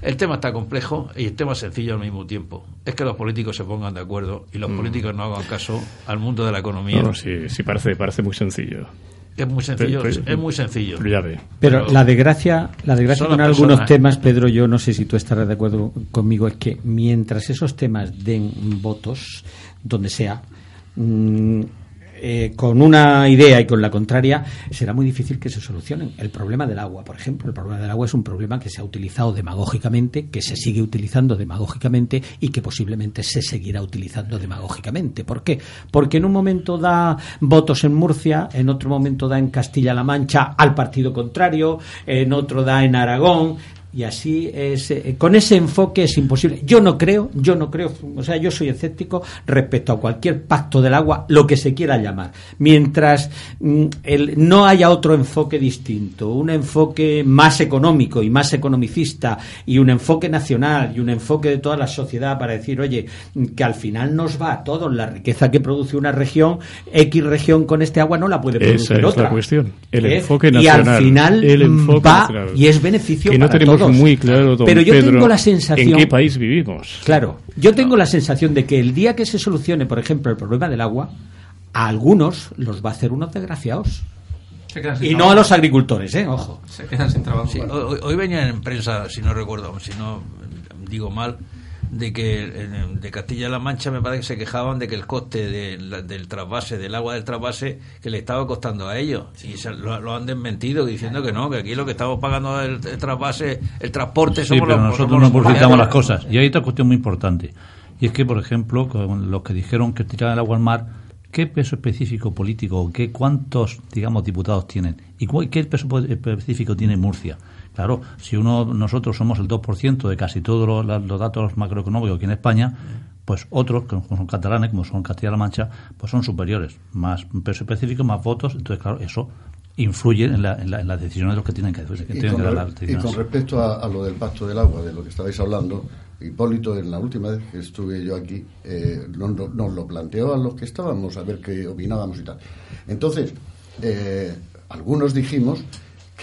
El tema está complejo y el tema es sencillo al mismo tiempo. Es que los políticos se pongan de acuerdo y los Mm. políticos no hagan caso al mundo de la economía. No, no, sí, sí parece, parece muy sencillo. Es muy sencillo, Pero- es, es muy sencillo. pero ya ve. Pero la desgracia, la desgracia con algunos temas, Pedro, yo no sé si tú estarás de acuerdo conmigo, es que mientras esos temas den votos, donde sea, mm, eh, con una idea y con la contraria, será muy difícil que se solucionen. El problema del agua, por ejemplo, el problema del agua es un problema que se ha utilizado demagógicamente, que se sigue utilizando demagógicamente y que posiblemente se seguirá utilizando demagógicamente. ¿Por qué? Porque en un momento da votos en Murcia, en otro momento da en Castilla-La Mancha al partido contrario, en otro da en Aragón. Y así es, eh, con ese enfoque es imposible. Yo no creo, yo no creo, o sea, yo soy escéptico respecto a cualquier pacto del agua, lo que se quiera llamar. Mientras mm, el- no haya otro enfoque distinto, un enfoque más económico y más economicista, y un enfoque nacional y un enfoque de toda la sociedad para decir, oye, que al final nos va a todos la riqueza que produce una región, X región con este agua no la puede producir Esa es otra. la cuestión. El ¿Eh? enfoque Y nacional. al final el enfoque va nacional. y es beneficio Que no para tenemos todos. muy claro, don Pero yo Pedro, tengo la sensación en qué país vivimos. Claro, yo tengo la sensación de que el día que se solucione, por ejemplo, el problema del agua, a algunos los va a hacer unos desgraciados. Se quedan sin Y no a los agricultores, ¿eh? Ojo. Se quedan sin trabajo. Sí, hoy, hoy venía en prensa, si no recuerdo, si no digo mal, de que de Castilla-La Mancha me parece que se quejaban de que el coste del trasvase, del agua del trasvase, que le estaba costando a ellos. Y lo, han desmentido diciendo que no, que aquí lo que estamos pagando el, trasvase, el transporte, sí, pero nosotros no publicitamos las cosas. Y hay otra cuestión muy importante. Y es que, por ejemplo, con los que dijeron que tiraban el agua al mar, ¿qué peso específico político, qué cuántos, digamos, diputados tienen? ¿Y qué peso específico tiene Murcia? Claro, si uno nosotros somos el 2% de casi todos los, datos macroeconómicos aquí en España, pues otros, como son catalanes, como son Castilla-La Mancha, pues son superiores, más peso específico, más votos, entonces claro, eso influye en, las decisiones de los que tienen que, dar las. Y con respecto a, lo del pacto del agua, de lo que estabais hablando, Hipólito, en la última vez que estuve yo aquí, eh, nos, lo planteó a los que estábamos a ver qué opinábamos y tal. Entonces, eh, algunos dijimos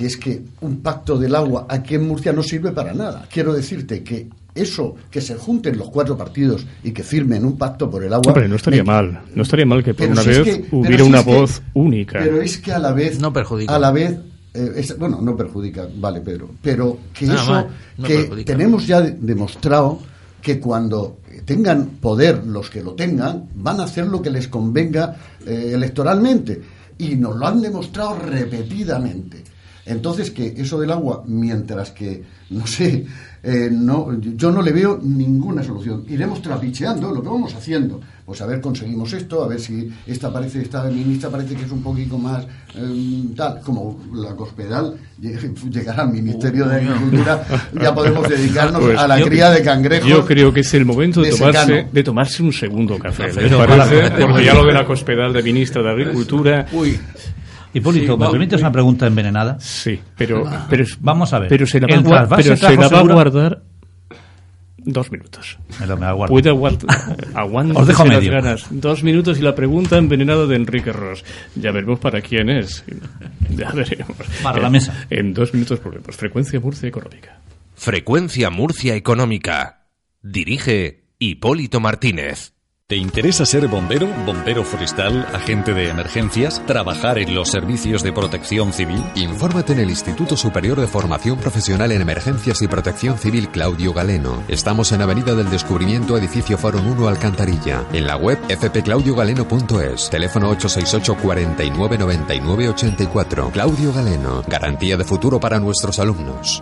que es que un pacto del agua aquí en Murcia no sirve para nada. Quiero decirte que eso, que se junten los cuatro partidos y que firmen un pacto por el agua. Hombre, no estaría mal, no estaría mal que por una vez hubiera una voz única. Pero es que a la vez. No perjudica. A la vez. Eh, bueno, no perjudica, vale, Pedro. Pero que eso. que tenemos ya demostrado que cuando tengan poder los que lo tengan, van a hacer lo que les convenga eh, electoralmente. Y nos lo han demostrado repetidamente. Entonces, que eso del agua, mientras que, no sé, eh, no, yo no le veo ninguna solución. Iremos trapicheando lo que vamos haciendo. Pues a ver, conseguimos esto, a ver si esta parece, esta ministra parece que es un poquito más em, tal, como la cospedal llegará al Ministerio de Agricultura, ya podemos dedicarnos pues a la cría de cangrejos. Yo creo que es el momento de, tomarse, de tomarse un segundo café, parece? Porque ya lo de la cospedal de ministra de Agricultura. Uy. Hipólito, ¿me permites una pregunta envenenada? Sí, pero, pero vamos a ver. Pero se la va, pero se la va a guardar dos minutos. Me lo, me Puede aguantar. Os dejo medio. Ganas. Dos minutos y la pregunta envenenada de Enrique Ross. Ya veremos para quién es. Ya veremos. Para la mesa. En dos minutos volvemos. Frecuencia Murcia Económica. Frecuencia Murcia Económica. Dirige Hipólito Martínez. ¿Te interesa ser bombero, bombero forestal, agente de emergencias, trabajar en los servicios de protección civil? Infórmate en el Instituto Superior de Formación Profesional en Emergencias y Protección Civil Claudio Galeno. Estamos en Avenida del Descubrimiento, edificio Foro 1 Alcantarilla. En la web fpclaudiogaleno.es. Teléfono 868 49 99 84. Claudio Galeno. Garantía de futuro para nuestros alumnos.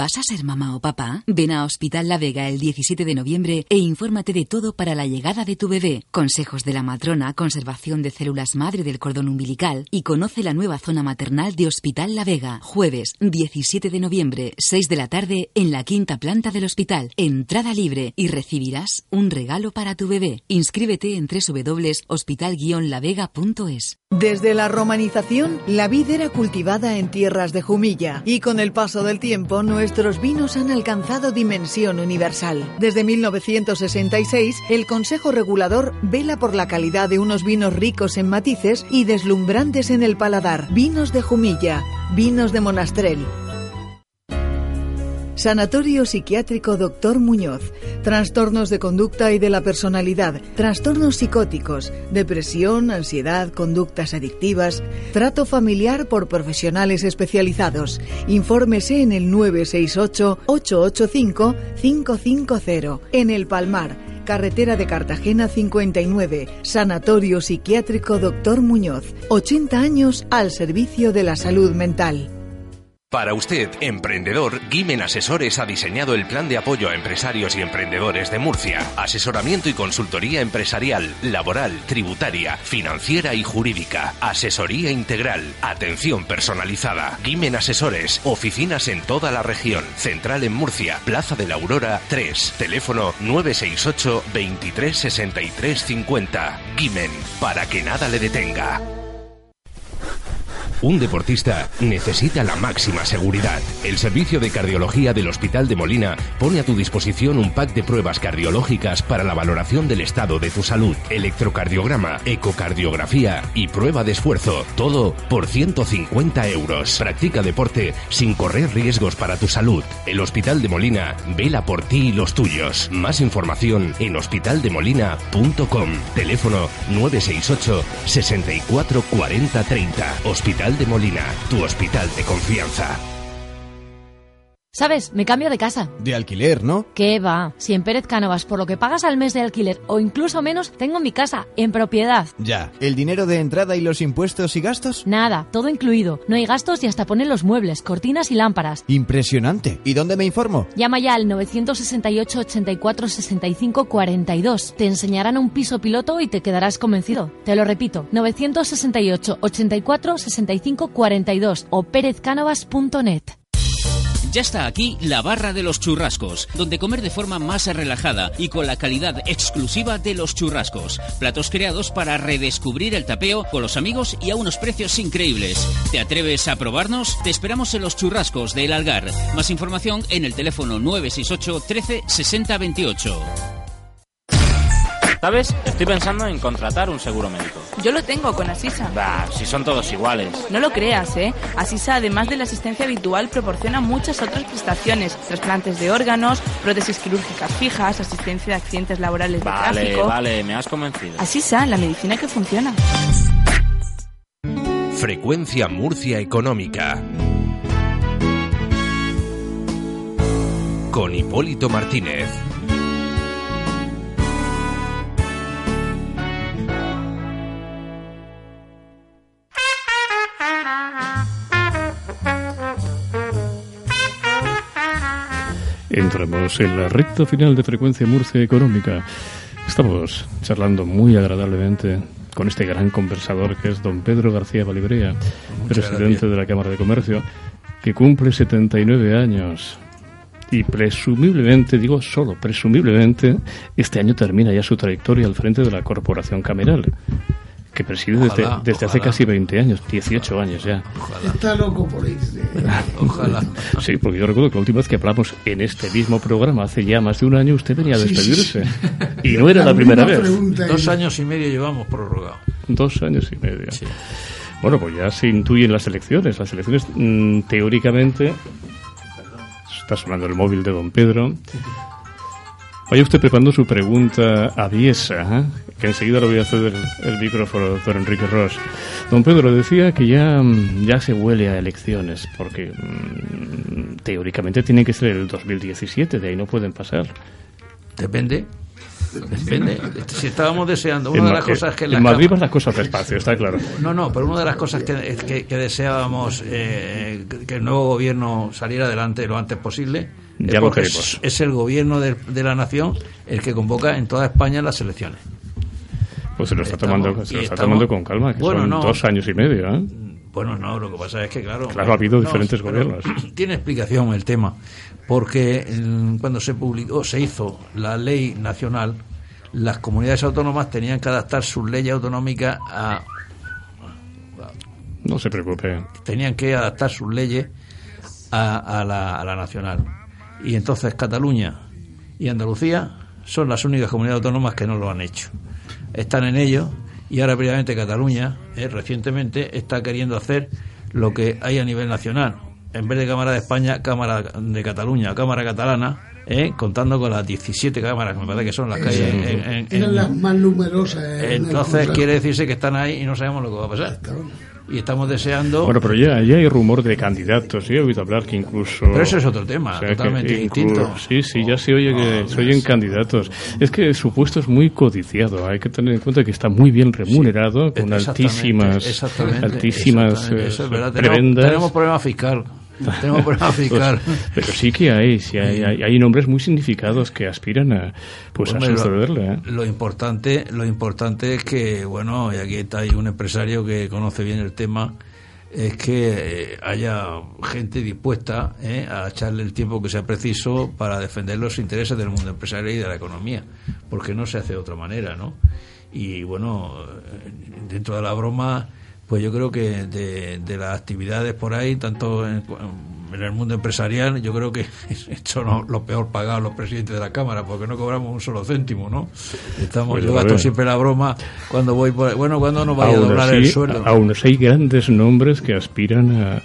¿Vas a ser mamá o papá? Ven a Hospital La Vega el 17 de noviembre e infórmate de todo para la llegada de tu bebé. Consejos de la matrona, conservación de células madre del cordón umbilical y conoce la nueva zona maternal de Hospital La Vega. Jueves 17 de noviembre, 6 de la tarde, en la quinta planta del hospital. Entrada libre y recibirás un regalo para tu bebé. Inscríbete en www.hospital-lavega.es. Desde la romanización, la vid era cultivada en tierras de Jumilla y con el paso del tiempo nuestros vinos han alcanzado dimensión universal. Desde 1966, el Consejo Regulador vela por la calidad de unos vinos ricos en matices y deslumbrantes en el paladar. Vinos de Jumilla, vinos de Monastrell. Sanatorio Psiquiátrico Dr. Muñoz. Trastornos de conducta y de la personalidad, trastornos psicóticos, depresión, ansiedad, conductas adictivas, trato familiar por profesionales especializados. Infórmese en el 968-885-550 en El Palmar, carretera de Cartagena 59, Sanatorio Psiquiátrico Dr. Muñoz. 80 años al servicio de la salud mental. Para usted, emprendedor, Gimen Asesores ha diseñado el plan de apoyo a empresarios y emprendedores de Murcia. Asesoramiento y consultoría empresarial, laboral, tributaria, financiera y jurídica. Asesoría integral. Atención personalizada. Gimen Asesores. Oficinas en toda la región. Central en Murcia. Plaza de la Aurora 3. Teléfono 968 23 63 50. Gimen. Para que nada le detenga. Un deportista necesita la máxima seguridad. El servicio de cardiología del Hospital de Molina pone a tu disposición un pack de pruebas cardiológicas para la valoración del estado de tu salud, electrocardiograma, ecocardiografía y prueba de esfuerzo. Todo por 150 euros. Practica deporte sin correr riesgos para tu salud. El Hospital de Molina vela por ti y los tuyos. Más información en hospitaldemolina.com. Teléfono 968 64 40 30. Hospital de Molina, tu hospital de confianza. ¿Sabes? Me cambio de casa. De alquiler, ¿no? ¿Qué va? Si en Pérez Cánovas, por lo que pagas al mes de alquiler o incluso menos, tengo mi casa en propiedad. Ya. ¿El dinero de entrada y los impuestos y gastos? Nada, todo incluido. No hay gastos y hasta ponen los muebles, cortinas y lámparas. Impresionante. ¿Y dónde me informo? Llama ya al 968 84 65 42. Te enseñarán un piso piloto y te quedarás convencido. Te lo repito, 968 84 65 42 o perezcanovas.net. Ya está aquí la barra de los churrascos, donde comer de forma más relajada y con la calidad exclusiva de los churrascos. Platos creados para redescubrir el tapeo con los amigos y a unos precios increíbles. ¿Te atreves a probarnos? Te esperamos en los churrascos de El Algar. Más información en el teléfono 968 13 60 28. ¿Sabes? Estoy pensando en contratar un seguro médico. Yo lo tengo con Asisa. Bah, si son todos iguales. No lo creas, ¿eh? Asisa, además de la asistencia habitual, proporciona muchas otras prestaciones. Trasplantes de órganos, prótesis quirúrgicas fijas, asistencia de accidentes laborales de Vale, tráfico. vale, me has convencido. Asisa, la medicina que funciona. Frecuencia Murcia Económica. Con Hipólito Martínez. Entramos en la recta final de Frecuencia Murcia Económica. Estamos charlando muy agradablemente con este gran conversador que es don Pedro García Valibrea, presidente gracias. de la Cámara de Comercio, que cumple 79 años. Y presumiblemente, digo solo presumiblemente, este año termina ya su trayectoria al frente de la Corporación Cameral, que preside desde, Ojalá, desde hace ojalá. casi 20 años, 18 años ya. Está loco por irse. Ojalá. Sí, porque yo recuerdo que la última vez que hablamos en este mismo programa, hace ya más de un año, usted venía a Sí, sí, despedirse. sí. Y no era la, primera vez. Dos años y medio llevamos prorrogado. Dos años y medio. Bueno, pues ya se intuyen las elecciones. Las elecciones, mm, teóricamente. Está sonando el móvil de don Pedro. Vaya usted preparando su pregunta aviesa, ¿eh? que enseguida le voy a hacer el, el micrófono, doctor Enrique Ross. Don Pedro decía que ya, mm, ya se huele a elecciones, porque mm, teóricamente tienen que ser el 2017, de ahí no pueden pasar. Depende. Depende. Si estábamos deseando, una En de las cosas que en la Madrid van las cosas despacio, está claro. No, no, pero una de las cosas que, que- que deseábamos eh, que el nuevo gobierno saliera adelante lo antes posible Ya lo porque queremos. es, es el gobierno de, de la nación el que convoca en toda España las elecciones. Pues se lo está Estamos- tomando, se lo está estamos- tomando con calma, que Bueno, son no. dos años y medio, ¿eh? Bueno, no, lo que pasa es que, claro. Claro, ha habido no, diferentes gobiernos. Tiene explicación el tema, porque mm, cuando se publicó, se hizo la ley nacional, las comunidades autónomas tenían que adaptar sus leyes autonómicas a. No se preocupe. Tenían que adaptar sus leyes a, a la, a la nacional. Y entonces Cataluña y Andalucía son las únicas comunidades autónomas que no lo han hecho. Están en ello y ahora previamente Cataluña, eh, recientemente, está queriendo hacer lo que hay a nivel nacional. En vez de Cámara de España, Cámara de Cataluña, Cámara Catalana, eh, contando con las 17 cámaras, que me parece que son las que hay en- en- en- Eran las más numerosas. en entonces quiere decirse que están ahí y no sabemos lo que va a pasar. Y estamos deseando. Bueno, pero ya, ya hay rumor de candidatos. Yo he oído hablar que incluso. Pero eso es otro tema, totalmente distinto. Sí, sí, ya se oye que se oyen candidatos. Es que su puesto es muy codiciado. Hay que tener en cuenta que está muy bien remunerado, con Exactamente, altísimas, exactamente, altísimas exactamente, eh, eso es verdad. Tenemos, prebendas. tenemos problema fiscal. Tenemos problema fiscal. Pues, pero sí que hay, sí hay, hay, hay nombres muy significados que aspiran a, pues, a sucederle. ¿eh? Lo importante, lo importante es que, bueno, y aquí está hay un empresario que conoce bien el tema, es que eh, haya gente dispuesta eh, a echarle el tiempo que sea preciso para defender los intereses del mundo empresarial y de la economía, porque no se hace de otra manera, ¿no? Y bueno, eh, dentro de la broma, pues yo creo que de, de las actividades por ahí, tanto en, en el mundo empresarial, yo creo que son los lo peor pagados los presidentes de la Cámara, porque no cobramos un solo céntimo, ¿no? Estamos, Pues yo gasto siempre la broma cuando voy por... Bueno, cuando nos vaya a doblar así, el sueldo. aún así hay grandes nombres que aspiran a,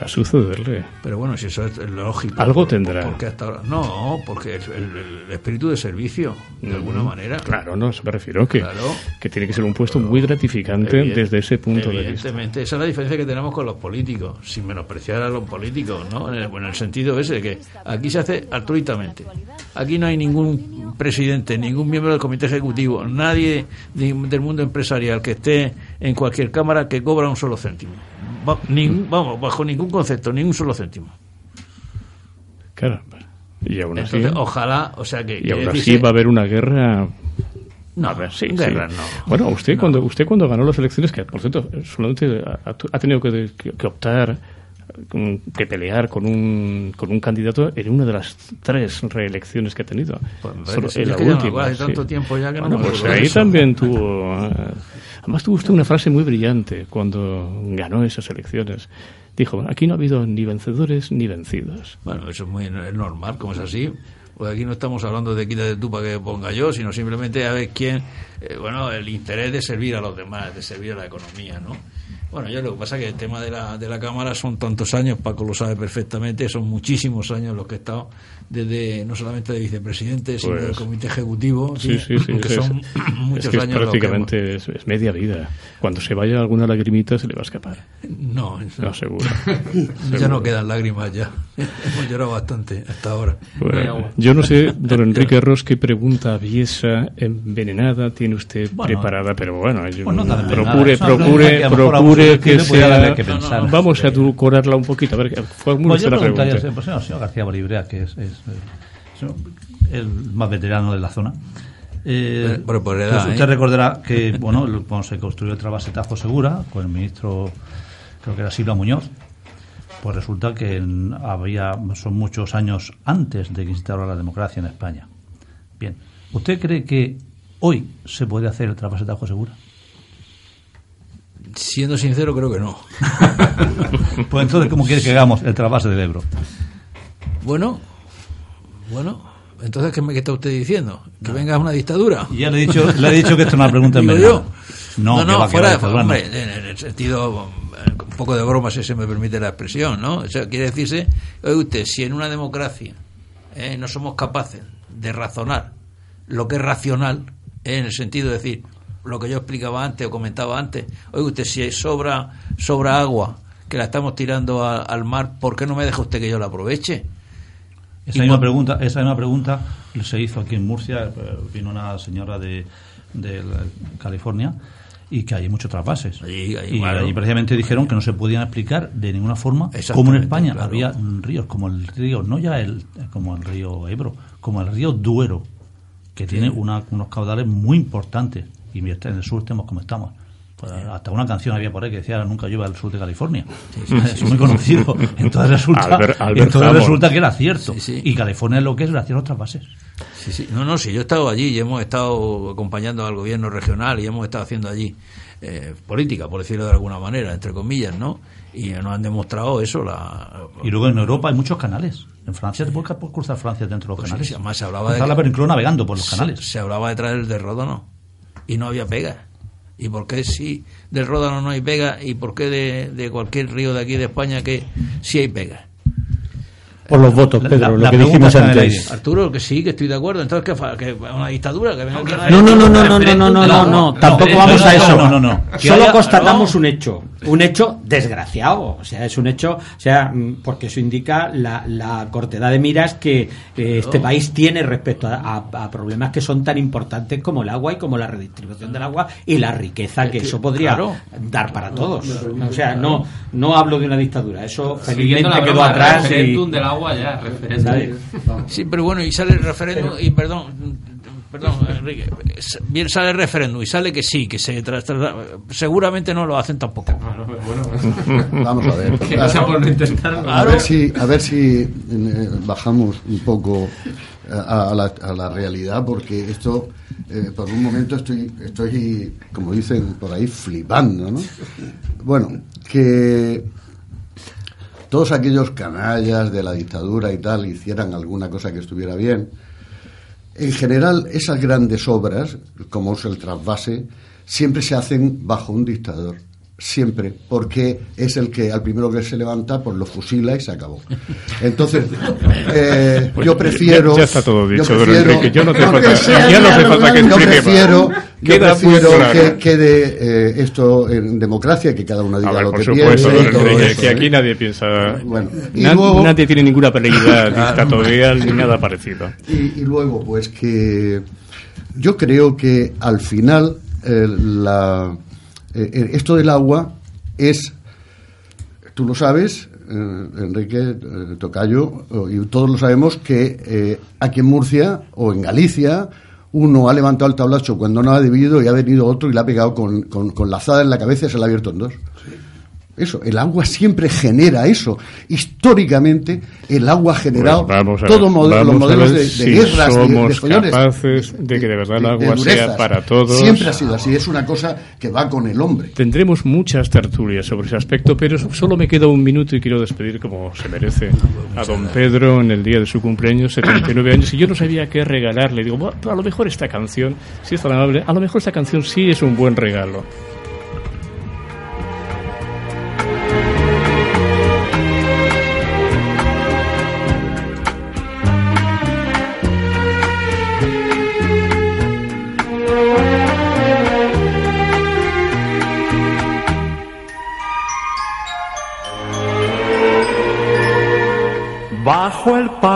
a sucederle. Pero bueno, si eso es lógico. Algo tendrá. Porque hasta ahora, no, porque es el, el espíritu de servicio, de alguna Mm, manera. Claro, no, eso me refiero que, Claro. que tiene que ser un puesto muy gratificante Evident- desde ese punto de vista. Evidentemente, esa es la diferencia que tenemos con los políticos, sin menospreciar a los políticos, ¿no? En el, en el sentido ese, que aquí se hace altruistamente. Aquí no hay ningún presidente, ningún miembro del comité ejecutivo, nadie de- del mundo empresarial que esté en cualquier cámara que cobra un solo céntimo. Ningún- vamos, bajo ningún concepto, ni un solo céntimo. Caramba. Y aún así, Entonces, ojalá, o sea que. y aún así va a haber una guerra. No, A ver, sí, guerra sí. no. Bueno, usted cuando usted cuando ganó las elecciones, que por cierto solamente ha, ha tenido que, que- que optar, que pelear con un con un candidato en una de las tres reelecciones que ha tenido. hombre, Solo si en es la que ya no me última. acuerdo, hace sí. tanto tiempo ya que no Bueno, me pues de ahí eso. también tuvo. eh, Además tuvo usted una frase muy brillante cuando ganó esas elecciones. Dijo, aquí no ha habido ni vencedores ni vencidos. Bueno, eso es muy normal, como es así. Pues aquí no estamos hablando de quítate tú para que ponga yo, sino simplemente a ver quién, eh, bueno, el interés de servir a los demás, de servir a la economía, ¿no? Bueno, yo lo que pasa es que el tema de la, de la Cámara son tantos años, Paco lo sabe perfectamente, son muchísimos años los que he estado desde, no solamente de vicepresidente, sino Pues, del comité ejecutivo, Sí, sí, sí. que es- son es muchos que es años prácticamente es, es media vida. Cuando se vaya alguna lagrimita se le va a escapar. No, No, seguro. ya no quedan lágrimas ya. Hemos llorado bastante hasta ahora. Bueno, yo no sé, don Enrique Ross, qué pregunta aviesa, envenenada tiene usted Bueno, preparada, pero bueno, yo- pues no procure, pregunta procure, que que sea... que pensar. Vamos a edulcorarla un poquito, a ver, Pues yo usted la preguntaría pregunta. pues, señor García Bolibrea, que es, es, el más veterano de la zona. Eh, Pero por edad, pues usted ¿eh? recordará que bueno, cuando se construyó el trasvase Tajo Segura con el ministro, creo que era Silva Muñoz, pues resulta que en- había son muchos años antes de que se instaurara la democracia en España. Bien, ¿usted cree que hoy se puede hacer el trasvase Tajo Segura? Siendo sincero, creo que no. Pues entonces, ¿cómo quiere que hagamos el trasvase del Ebro? Bueno, bueno, entonces, ¿qué me está usted diciendo? ¿Que venga una dictadura? Ya le he dicho, le he dicho que esto es una pregunta yo. No, No, no, va, fuera de hombre, en en el sentido, eh, un poco de broma, si se me permite la expresión, ¿no? O sea, quiere decirse, oye usted, si en una democracia eh, no somos capaces de razonar lo que es racional, eh, en el sentido de decir, lo que yo explicaba antes o comentaba antes, oye usted, si sobra, sobra agua que la estamos tirando a- al mar, ¿por qué no me deja usted que yo la aproveche? Esa misma pregunta, esa misma pregunta se hizo aquí en Murcia, eh, vino una señora de, de California y que hay muchos trasvases. Allí, allí, y claro. allí precisamente dijeron que no se podían explicar de ninguna forma como en España claro. había ríos como el río, no ya el como el río Ebro, como el río Duero, que tiene una- unos caudales muy importantes y en el sur estamos como estamos. Pues, hasta una canción había por ahí que decía nunca llueve al sur de California. es muy conocido. Entonces resulta, Albert- Albert entonces Hammond. resulta que era cierto. Sí, sí. Y California es lo que es gracias a. Sí, sí. No, no, sí, yo he estado allí y hemos estado acompañando al gobierno regional y hemos estado haciendo allí eh, política, por decirlo de alguna manera, entre comillas, ¿no? Y nos han demostrado eso, la... Y luego en Europa hay muchos canales. En Francia te puedes cruzar Francia dentro de los Pues canales. sí, además se hablaba de que- península navegando por los se- canales. Se, hablaba de traer el de Ródano y no había pega. ¿Y por qué si del Ródano no hay pega y por qué de, de cualquier río de aquí de España que sí hay pega? Por los votos, Pedro, la- lo la que pregunta dijimos antes. Arturo, que sí, que estoy de acuerdo. Entonces, ¿qué que una dictadura? Que venga No, no, no, no, no, no, no, no, no, no, tampoco vamos a eso. No, no, no. Que Solo haya- constatamos no. un hecho, un hecho desgraciado, o sea, es un hecho, o sea, mm, porque eso indica la, la cortedad de miras que eh, este país tiene respecto a, a- a problemas que son tan importantes como el agua y como la redistribución del agua y la riqueza que eso podría claro. dar para todos. O sea, no, no hablo de una dictadura, eso felizmente quedó atrás y agua ya, referéndum. Sí, pero bueno, y sale el referéndum, y perdón, perdón, Enrique, bien sale el referéndum y sale que sí, que se tra- tra- seguramente no lo hacen tampoco. Vamos a ver. Que no por intentarlo. A ver si, a ver si eh, bajamos un poco eh, a, a la, a la realidad, porque esto, eh, por un momento estoy, estoy, como dicen por ahí, flipando, ¿no? Bueno, que todos aquellos canallas de la dictadura y tal hicieran alguna cosa que estuviera bien. En general, esas grandes obras, como es el trasvase, siempre se hacen bajo un dictador. Siempre, porque es el que al primero que se levanta, pues lo fusila y se acabó. Entonces, eh, Pues yo prefiero. ya- ya está todo dicho, yo prefiero- Enrique, yo no te falta- ya no claro, falta que yo prefiero, yo prefiero que quede eh, esto en democracia, que cada uno diga ver, lo por que supuesto, don todo Enrique, eso, que ¿eh? aquí nadie piensa. y na- luego- nadie tiene ninguna peleidad dictatorial ni nada parecido. Y, y luego, pues que yo creo que al final eh, la, eh, esto del agua es, tú lo sabes, eh, Enrique eh, Tocayo, y todos lo sabemos, que eh, aquí en Murcia o en Galicia uno ha levantado el tablacho cuando no ha debido y ha venido otro y le ha pegado con, con, con la azada en la cabeza y se la ha abierto en dos. Eso, el agua siempre genera eso. Históricamente, el agua ha generado Pues vamos a todo ver, modelo- los modelos de, de si guerras, de- de, somos follones, capaces de que de verdad el agua sea para todos. Siempre ha sido así, es una cosa que va con el hombre. Tendremos muchas tertulias sobre ese aspecto, pero solo me queda un minuto y quiero despedir como se merece a don Pedro en el día de su cumpleaños, 79 años, y yo no sabía qué regalarle. Digo, "Bueno, a lo mejor esta canción, si es tan amable, a lo mejor esta canción sí es un buen regalo.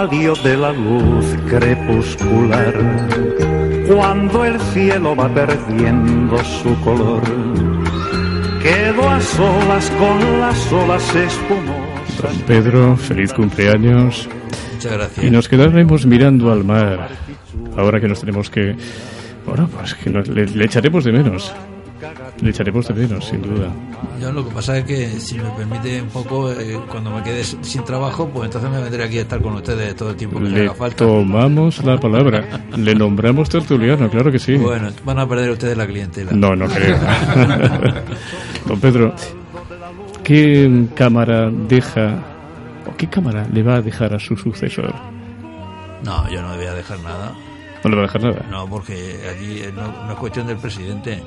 Palio de la luz crepuscular, cuando el cielo va perdiendo su color, quedo a solas con las olas espumosas. Don Pedro, feliz cumpleaños. Muchas gracias. Y nos quedaremos mirando al mar, ahora que nos tenemos que... Bueno, pues que nos- le, le echaremos de menos. Le echaremos de menos, sin duda. Yo lo que pasa es que, si me permite un poco, eh, cuando me quede sin trabajo, pues entonces me vendré aquí a estar con ustedes todo el tiempo que Le haga falta. tomamos la palabra. Le nombramos tertuliano, claro que sí. Bueno, van a perder ustedes la clientela. No, no creo. Don Pedro, ¿qué cámara deja o qué cámara le va a dejar a su sucesor? No, yo no le voy a dejar nada. No le va a dejar nada. No, porque allí eh, no, no es cuestión del presidente.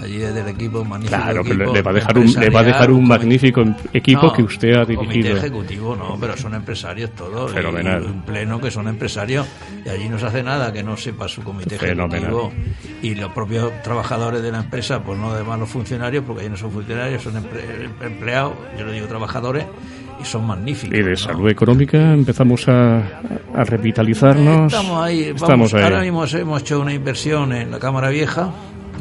Allí es del equipo magnífico. Claro, le, equipo le va a dejar un, le va a dejar un comité- magnífico equipo No, que usted ha Comité dirigido. ejecutivo, no, pero son empresarios todos. Fenomenal. y Un pleno que son empresarios. Y allí no se hace nada que no sepa su comité Fenomenal. ejecutivo. Y los propios trabajadores de la empresa, pues no además los funcionarios, porque allí no son funcionarios, son empleados, yo lo digo trabajadores, y son magníficos. Y de salud económica empezamos a, a revitalizarnos. Estamos ahí, vamos, Estamos ahí. ahora mismo hemos hecho una inversión en la Cámara Vieja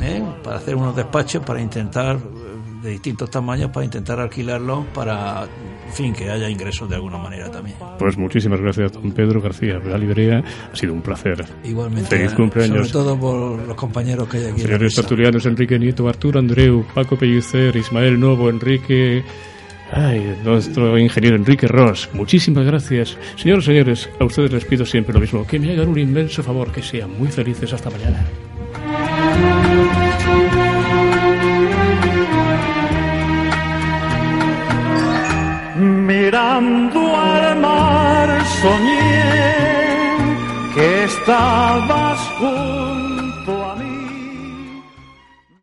¿eh? para hacer unos despachos para intentar, eh, de distintos tamaños, para intentar alquilarlos para, en fin, que haya ingresos de alguna manera también. Pues muchísimas gracias, don Pedro García de la Librea. Ha sido un placer. Igualmente, Feliz cumpleaños. sobre todo por los compañeros que hay aquí. Señores tertulianos, Enrique Nieto, Arturo Andreu, Paco Pellicer, Ismael Novo, Enrique... Ay, nuestro ingeniero Enrique Ross, muchísimas gracias. Señores, señores, a ustedes les pido siempre lo mismo, que me hagan un inmenso favor, que sean muy felices hasta mañana. Mirando al mar soñé que estabas junto